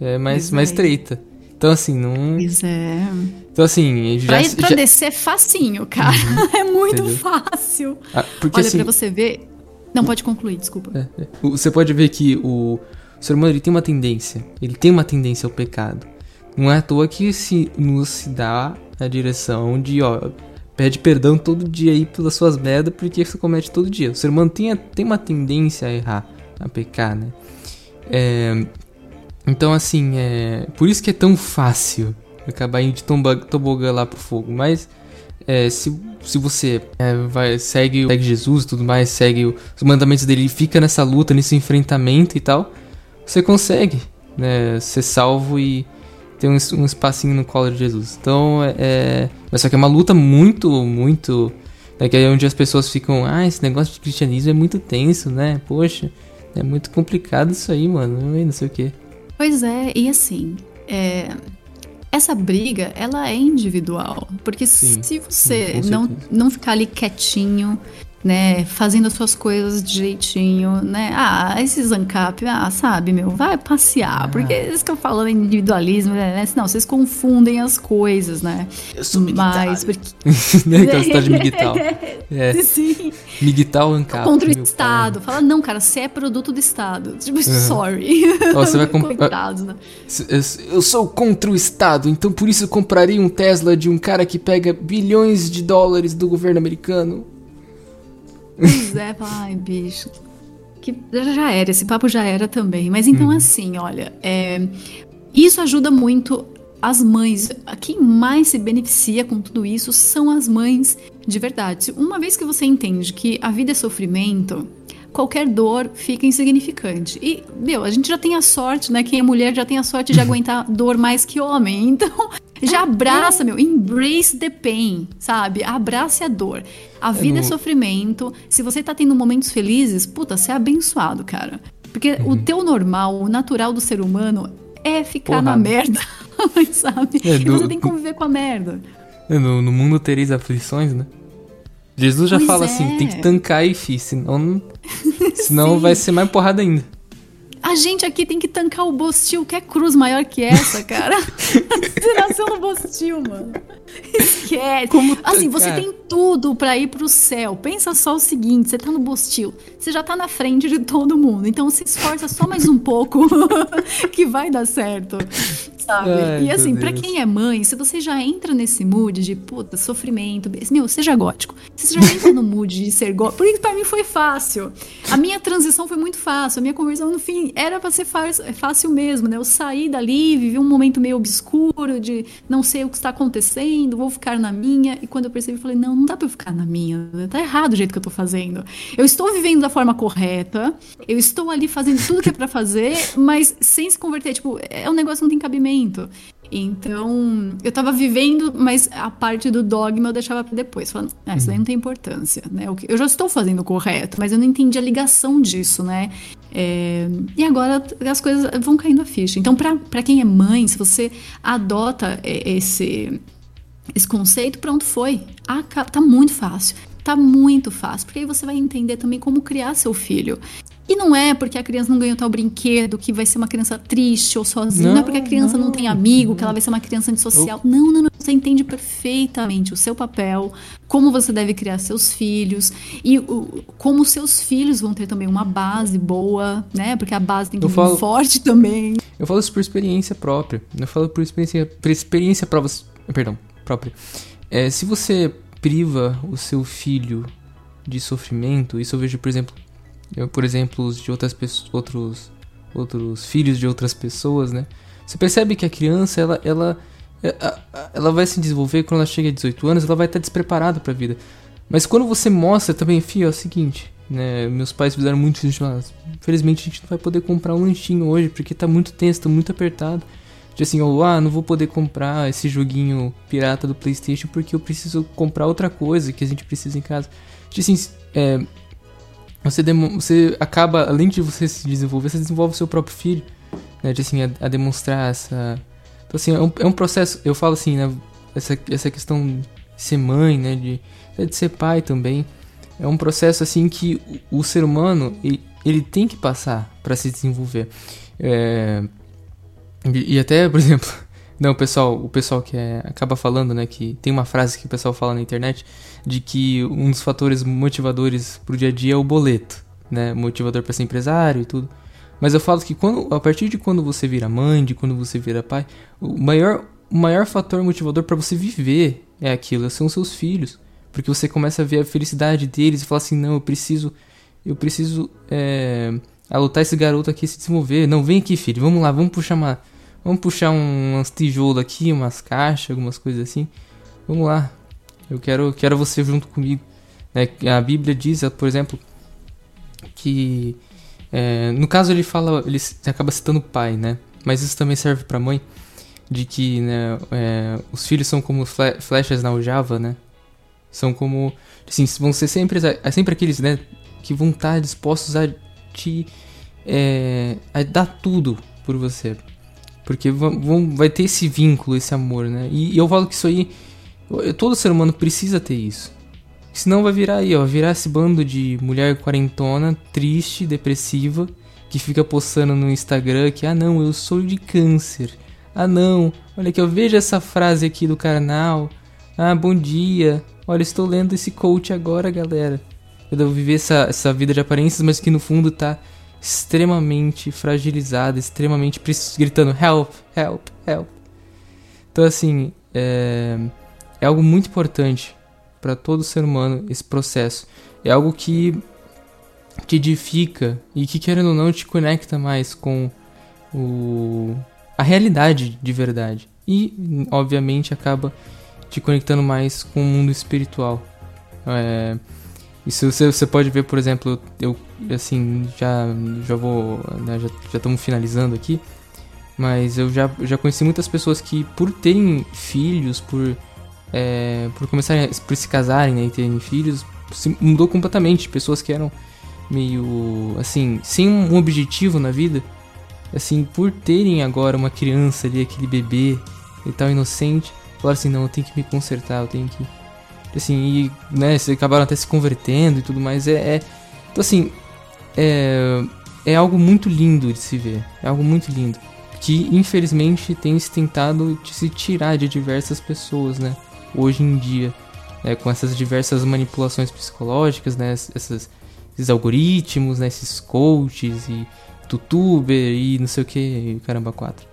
é mais, mais estreita. Então, assim, não. Pois é. Então, assim. Já, pra, pra já... descer é facinho, cara. Uhum, é muito entendeu? fácil. Ah, porque, Olha, assim, pra você ver. Não, pode concluir, desculpa. É, é. Você pode ver que o, o ser humano ele tem uma tendência. Ele tem uma tendência ao pecado. Não é à toa que se nos dá a direção de, ó, pede perdão todo dia aí pelas suas merdas porque você comete todo dia. O ser humano tem, tem uma tendência a errar, a pecar, né? É, então, assim, é. Por isso que é tão fácil acabar indo de tobogã lá pro fogo. Mas é, se, se você é, vai, segue, segue Jesus e tudo mais, segue os mandamentos dele e fica nessa luta, nesse enfrentamento e tal, você consegue né, ser salvo e ter um, um espacinho no colo de Jesus. Então, é, é, mas só que é uma luta muito, muito. É que é onde as pessoas ficam, ah, esse negócio de cristianismo é muito tenso, né? Poxa, é muito complicado isso aí, mano. Não sei o que. Pois é, e assim, é, essa briga, ela é individual. Porque sim, se você sim, não, não ficar ali quietinho, né, fazendo as suas coisas direitinho, né? Ah, esses ANCAP, ah, sabe, meu, vai passear, ah. porque isso que eu falo individualismo, né? Não, vocês confundem as coisas, né? Eu sou militar. Mas porque... né, então você tá de miguital. É. Sim. Miguital ANCAP. Contra o Estado. Pai. Fala, não, cara, você é produto do Estado. Tipo, uhum. sorry. Você vai comprar. né? Eu sou contra o Estado, então por isso eu compraria um Tesla de um cara que pega bilhões de dólares do governo americano. Pois é, ai, bicho. Que já era, esse papo já era também. Mas então, uhum. assim, olha, é, isso ajuda muito as mães. Quem mais se beneficia com tudo isso são as mães de verdade. Uma vez que você entende que a vida é sofrimento, qualquer dor fica insignificante. E, meu, a gente já tem a sorte, né? Quem é mulher já tem a sorte de aguentar dor mais que homem. Então, já abraça, meu, embrace the pain, sabe? Abrace a dor. A vida é, no... é sofrimento. Se você tá tendo momentos felizes, puta, você é abençoado, cara. Porque uhum. o teu normal, o natural do ser humano é ficar Porra. na merda, sabe? É, do... E você tem que conviver com a merda. É, no, no mundo tereis aflições, né? Jesus já pois fala assim, é. assim, tem que tancar aí, fi, senão, senão vai ser mais porrada ainda. A gente aqui tem que tancar o Bostil. Quer cruz maior que essa, cara? você nasceu no Bostil, mano. Esquece. Como assim, você tem tudo para ir pro céu. Pensa só o seguinte: você tá no Bostil, você já tá na frente de todo mundo. Então se esforça só mais um pouco que vai dar certo sabe? Ai, e assim, para quem é mãe, se você já entra nesse mood de puta, sofrimento, meu, seja gótico. Se você já entra no mood de ser gótico. Por isso pra mim foi fácil. A minha transição foi muito fácil. A minha conversão, no fim, era pra ser fácil mesmo, né? Eu saí dali, vivi um momento meio obscuro de não sei o que está acontecendo, vou ficar na minha. E quando eu percebi, eu falei, não, não dá pra eu ficar na minha. Tá errado o jeito que eu tô fazendo. Eu estou vivendo da forma correta, eu estou ali fazendo tudo que é pra fazer, mas sem se converter. Tipo, é um negócio que não tem cabimento momento. Então, eu tava vivendo, mas a parte do dogma eu deixava para depois, falando, ah, isso daí não tem importância, né? Eu já estou fazendo o correto, mas eu não entendi a ligação disso, né? É, e agora as coisas vão caindo a ficha. Então, para quem é mãe, se você adota esse, esse conceito, pronto, foi. Ah, tá muito fácil. Tá muito fácil, porque aí você vai entender também como criar seu filho. E não é porque a criança não ganhou tal brinquedo que vai ser uma criança triste ou sozinha. Não, não é porque a criança não, não tem amigo que ela vai ser uma criança antissocial. Eu... Não, não, não. Você entende perfeitamente o seu papel, como você deve criar seus filhos e o, como seus filhos vão ter também uma base boa, né? Porque a base tem que ser forte também. Eu falo isso por experiência própria. Eu falo por experiência, por experiência própria. Perdão, própria. É, se você priva o seu filho de sofrimento, isso eu vejo, por exemplo, eu, por exemplo, de outras pessoas, outros, outros filhos de outras pessoas, né? Você percebe que a criança, ela, ela, é, ela vai se desenvolver quando ela chega a 18 anos, ela vai estar despreparada para a vida. Mas quando você mostra também, filho, é o seguinte, né? Meus pais fizeram muito isso, infelizmente a gente não vai poder comprar um lanchinho hoje porque tá muito tenso, tá muito apertado. De assim, ah, não vou poder comprar esse joguinho pirata do PlayStation porque eu preciso comprar outra coisa que a gente precisa em casa. De assim, é, você, você acaba, além de você se desenvolver, você desenvolve o seu próprio filho, né? De assim, a, a demonstrar essa. Então, assim, é um, é um, processo, eu falo assim, né? Essa, essa questão de ser mãe, né? De, de ser pai também. É um processo, assim, que o, o ser humano, ele, ele tem que passar para se desenvolver. É, e, e até, por exemplo, não, pessoal, o pessoal que é, acaba falando, né, que tem uma frase que o pessoal fala na internet de que um dos fatores motivadores pro dia a dia é o boleto, né, motivador para ser empresário e tudo. Mas eu falo que quando, a partir de quando você vira mãe, de quando você vira pai, o maior, o maior fator motivador para você viver é aquilo, são seus filhos, porque você começa a ver a felicidade deles e fala assim, não, eu preciso, eu preciso é, alutar esse garoto aqui se desenvolver. Não, vem aqui, filho, vamos lá, vamos puxar uma Vamos puxar um, uns tijolos aqui, umas caixas, algumas coisas assim. Vamos lá. Eu quero, quero você junto comigo. É, a Bíblia diz, por exemplo, que é, no caso ele fala, ele acaba citando o pai, né? Mas isso também serve para mãe, de que né, é, os filhos são como flechas na aljava, né? São como, assim, vão ser sempre, é sempre aqueles, né, que vão estar dispostos a te é, a dar tudo por você. Porque vai ter esse vínculo, esse amor, né? E, eu falo que isso aí. Todo ser humano precisa ter isso. Senão vai virar aí, ó, virar esse bando de mulher quarentona, triste, depressiva, que fica postando no Instagram que, ah não, eu sou de câncer. Ah não, olha que eu vejo essa frase aqui do canal. Ah, bom dia. Olha, estou lendo esse coach agora, galera. Eu devo viver essa, essa vida de aparências, mas que no fundo tá extremamente fragilizada, extremamente gritando help, help, help. Então assim, é, é algo muito importante para todo ser humano esse processo. É algo que te edifica e que querendo ou não te conecta mais com o, a realidade de verdade. E obviamente acaba te conectando mais com o mundo espiritual. É, isso você, você pode ver, por exemplo, eu assim já já vou né, já já estamos finalizando aqui, mas eu já já conheci muitas pessoas que por terem filhos, por é, por começarem por se casarem né, e terem filhos, mudou completamente. Pessoas que eram meio assim sem um objetivo na vida, assim por terem agora uma criança ali, aquele bebê e tal inocente, falaram assim não, eu tenho que me consertar, eu tenho que assim, e, né, vocês acabaram até se convertendo e tudo mais. É, é, então, assim, é, é algo muito lindo de se ver. É algo muito lindo. Que, infelizmente, tem se tentado de se tirar de diversas pessoas, né? Hoje em dia. Né, com essas diversas manipulações psicológicas, né? Essas, esses algoritmos, né? Esses coaches e tutuber e não sei o que, caramba, quatro.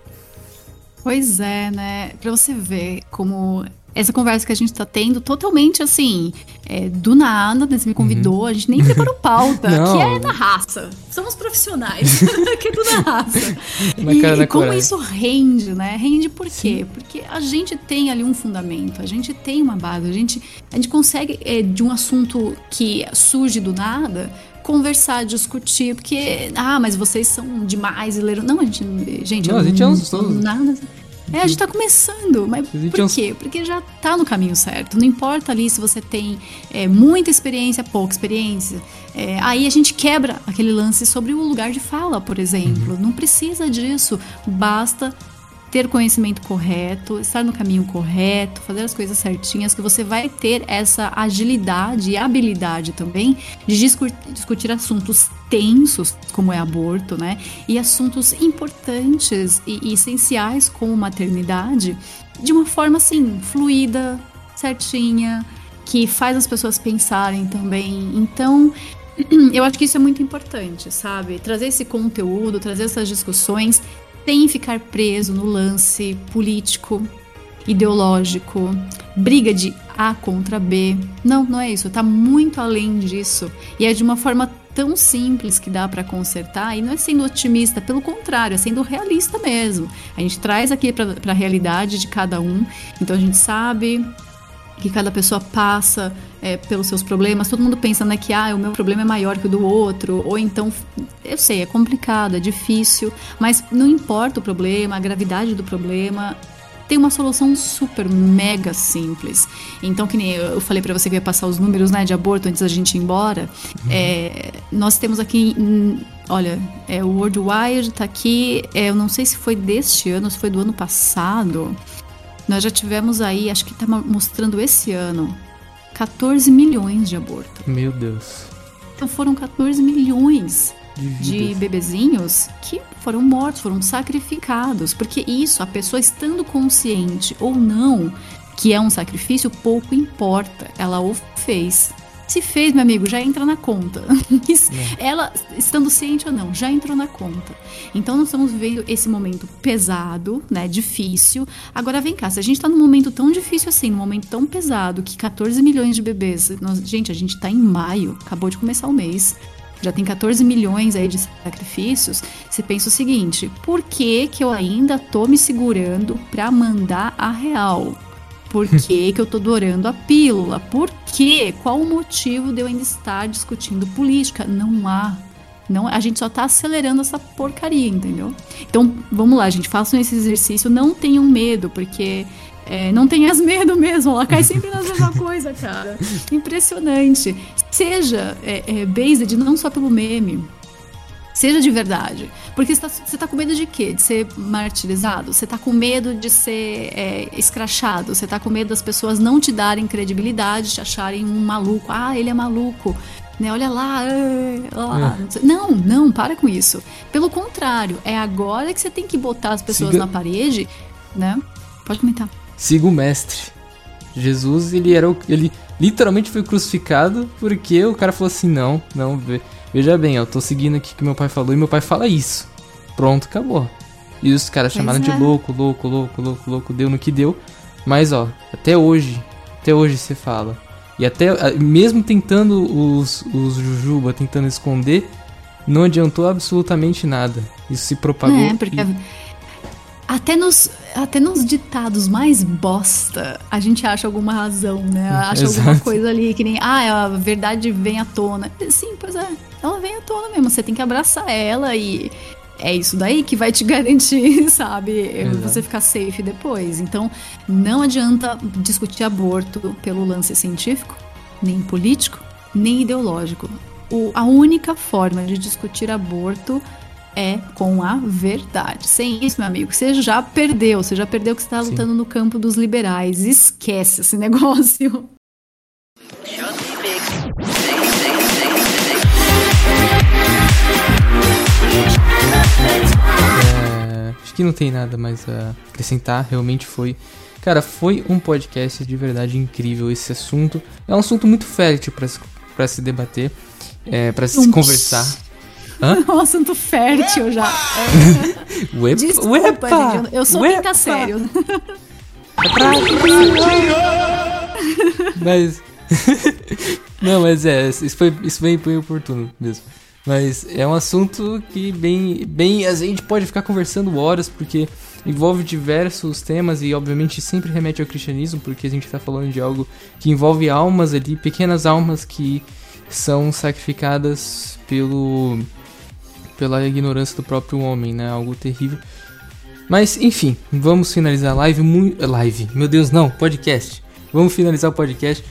Pois é, né? Pra você ver como essa conversa que a gente está tendo totalmente assim, é, do nada, né? Você me convidou, uhum. a gente nem preparou pauta, que é na raça. Somos profissionais, que é tudo na raça. Na e, e como isso rende, né? Rende por quê? Sim. Porque a gente tem ali um fundamento, a gente tem uma base, a gente, a gente consegue, é, de um assunto que surge do nada, conversar, discutir, porque, ah, mas vocês são demais e leram. Não, a gente, gente, não, a gente é uns, nada. É, a gente tá começando. Mas por quê? Porque já tá no caminho certo. Não importa ali se você tem é, muita experiência, pouca experiência. É, aí a gente quebra aquele lance sobre o lugar de fala, por exemplo. Uhum. Não precisa disso. Basta ter conhecimento correto, estar no caminho correto, fazer as coisas certinhas, que você vai ter essa agilidade e habilidade também de discutir assuntos tensos, como é aborto, né? E assuntos importantes e, essenciais, como maternidade, de uma forma assim, fluida, certinha, que faz as pessoas pensarem também. Então, eu acho que isso é muito importante, sabe? Trazer esse conteúdo, trazer essas discussões sem ficar preso no lance político, ideológico, briga de A contra B. Não, não é isso. Tá muito além disso. E é de uma forma tão simples que dá para consertar e não é sendo otimista, pelo contrário, é sendo realista mesmo. A gente traz aqui para a realidade de cada um, então a gente sabe que cada pessoa passa é, pelos seus problemas. Todo mundo pensa né, que ah, o meu problema é maior que o do outro, ou então, eu sei, é complicado, é difícil, mas não importa o problema, a gravidade do problema. Tem uma solução super mega simples. Então, que nem eu falei para você que ia passar os números né, de aborto antes da gente ir embora. Uhum. É, nós temos aqui Olha, é, o Worldwide tá aqui, é, eu não sei se foi deste ano, se foi do ano passado. Nós já tivemos aí, acho que está mostrando esse ano, 14 milhões de abortos. Meu Deus. Então foram 14 milhões de, de bebezinhos que foram mortos, foram sacrificados. Porque isso, a pessoa estando consciente ou não que é um sacrifício, pouco importa. Ela o fez. Se fez, meu amigo, já entra na conta. É. Ela, estando ciente ou não, já entrou na conta. Então, nós estamos vivendo esse momento pesado, né? Difícil. Agora, vem cá, se a gente tá num momento tão difícil assim, num momento tão pesado, que 14 milhões de bebês. Nós, gente, a gente tá em maio, acabou de começar o mês já tem 14 milhões aí de sacrifícios, você pensa o seguinte: por que, que eu ainda tô me segurando para mandar a real? Por que, que eu tô adorando a pílula? Por quê? Qual o motivo de eu ainda estar discutindo política? Não há. Não, a gente só tá acelerando essa porcaria, entendeu? Então, vamos lá, gente, façam esse exercício, não tenham medo, porque é, não tenhas medo mesmo, ela cai sempre na mesma coisa, cara. Impressionante. Seja é, é, based não só pelo meme, Seja de verdade. Porque você tá, você tá com medo de quê? De ser martirizado? Você tá com medo de ser é, escrachado? Você tá com medo das pessoas não te darem credibilidade, te acharem um maluco? Ah, ele é maluco. Né? Olha lá, lá. É. Não, não, para com isso. Pelo contrário, é agora que você tem que botar as pessoas Siga... na parede, né? Pode comentar. Siga o mestre. Jesus, ele era o, ele literalmente foi crucificado porque o cara falou assim: "Não, não, Veja bem, eu tô seguindo aqui o que meu pai falou e meu pai fala isso. Pronto, acabou. E os caras chamaram é. de louco, louco, louco, louco, louco, deu no que deu. Mas ó, até hoje, até hoje você fala. E até, mesmo tentando os, os Jujuba, tentando esconder, não adiantou absolutamente nada. Isso se propagou. É, porque e... até, nos, até nos ditados mais bosta, a gente acha alguma razão, né? Acha Exato. alguma coisa ali que nem, ah, a verdade vem à tona. Sim, pois é ela vem à tona mesmo. Você tem que abraçar ela e é isso daí que vai te garantir, sabe? Exato. Você ficar safe depois. Então, não adianta discutir aborto pelo lance científico, nem político, nem ideológico. O, a única forma de discutir aborto é com a verdade. Sem isso, meu amigo, você já perdeu. Você já perdeu que você está lutando no campo dos liberais. Esquece esse negócio. É, acho que não tem nada mais a acrescentar. Realmente foi. Cara, foi um podcast de verdade incrível esse assunto. É um assunto muito fértil para se debater, é, para se conversar. Hã? um assunto fértil já. Uepa, Desculpa, uepa, gente, eu sou uepa. quinta sério. mas. Não, mas é, isso foi, isso foi bem oportuno mesmo. Mas é um assunto que bem, bem a gente pode ficar conversando horas porque envolve diversos temas e obviamente sempre remete ao cristianismo porque a gente está falando de algo que envolve almas ali, pequenas almas que são sacrificadas pelo pela ignorância do próprio homem, né? Algo terrível. Mas enfim, vamos finalizar a live, live. Meu Deus, não, podcast. Vamos finalizar o podcast.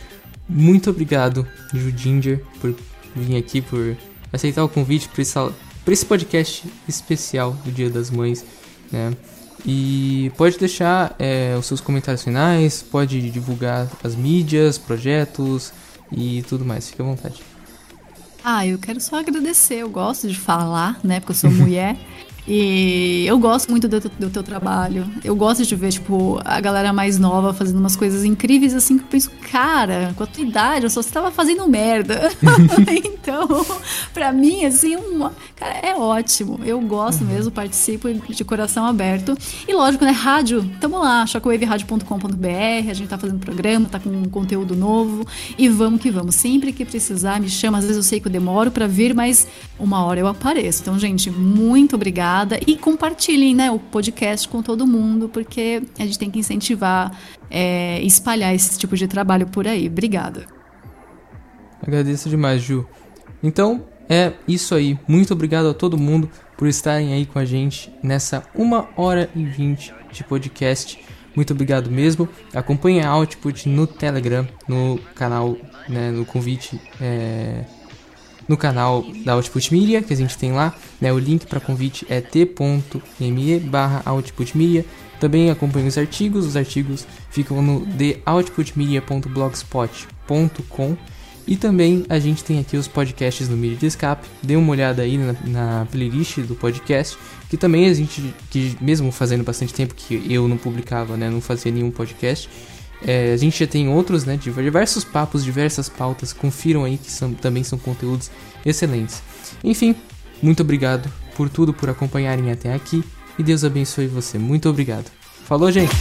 Muito obrigado, Ju Ginger, por vir aqui por aceitar o convite para esse, esse podcast especial do Dia das Mães, né? E pode deixar é, os seus comentários finais, pode divulgar as mídias, projetos e tudo mais. Fique à vontade. Ah, eu quero só agradecer. Eu gosto de falar, né? Porque eu sou mulher. E eu gosto muito do, do, teu trabalho. Eu gosto de ver, tipo, a galera mais nova fazendo umas coisas incríveis, assim, que eu penso, cara, com a tua idade, eu só estava fazendo merda. então, pra mim, assim, uma, cara, é ótimo. Eu gosto uhum. mesmo, participo de coração aberto. E lógico, né, rádio, tamo lá, shockwaveradio.com.br, a gente tá fazendo programa, tá com conteúdo novo. E vamos que vamos. Sempre que precisar, me chama. Às vezes eu sei que eu demoro para vir, mas uma hora eu apareço. Então, gente, muito obrigada E compartilhem né, o podcast com todo mundo, porque a gente tem que incentivar é, espalhar esse tipo de trabalho por aí. Obrigada. Agradeço demais, Ju. Então, é isso aí. Muito obrigado a todo mundo por estarem aí com a gente nessa 1 hora e 20 de podcast. Muito obrigado mesmo. Acompanhe a Output no Telegram, no canal, né, no convite. É no canal da Output Media, que a gente tem lá. Né, o link para convite é t.me barra Output Media. Também acompanhe os artigos, os artigos ficam no theoutputmedia.blogspot.com e também a gente tem aqui os podcasts no Mídia de Escape. Dê uma olhada aí na, na, playlist do podcast, que também a gente, que mesmo fazendo bastante tempo que eu não publicava, né, não fazia nenhum podcast, é, a gente já tem outros, né? Diversos papos, diversas pautas. Confiram aí que são, também são conteúdos excelentes. Enfim, muito obrigado por tudo, por acompanharem até aqui. E Deus abençoe você. Muito obrigado. Falou, gente!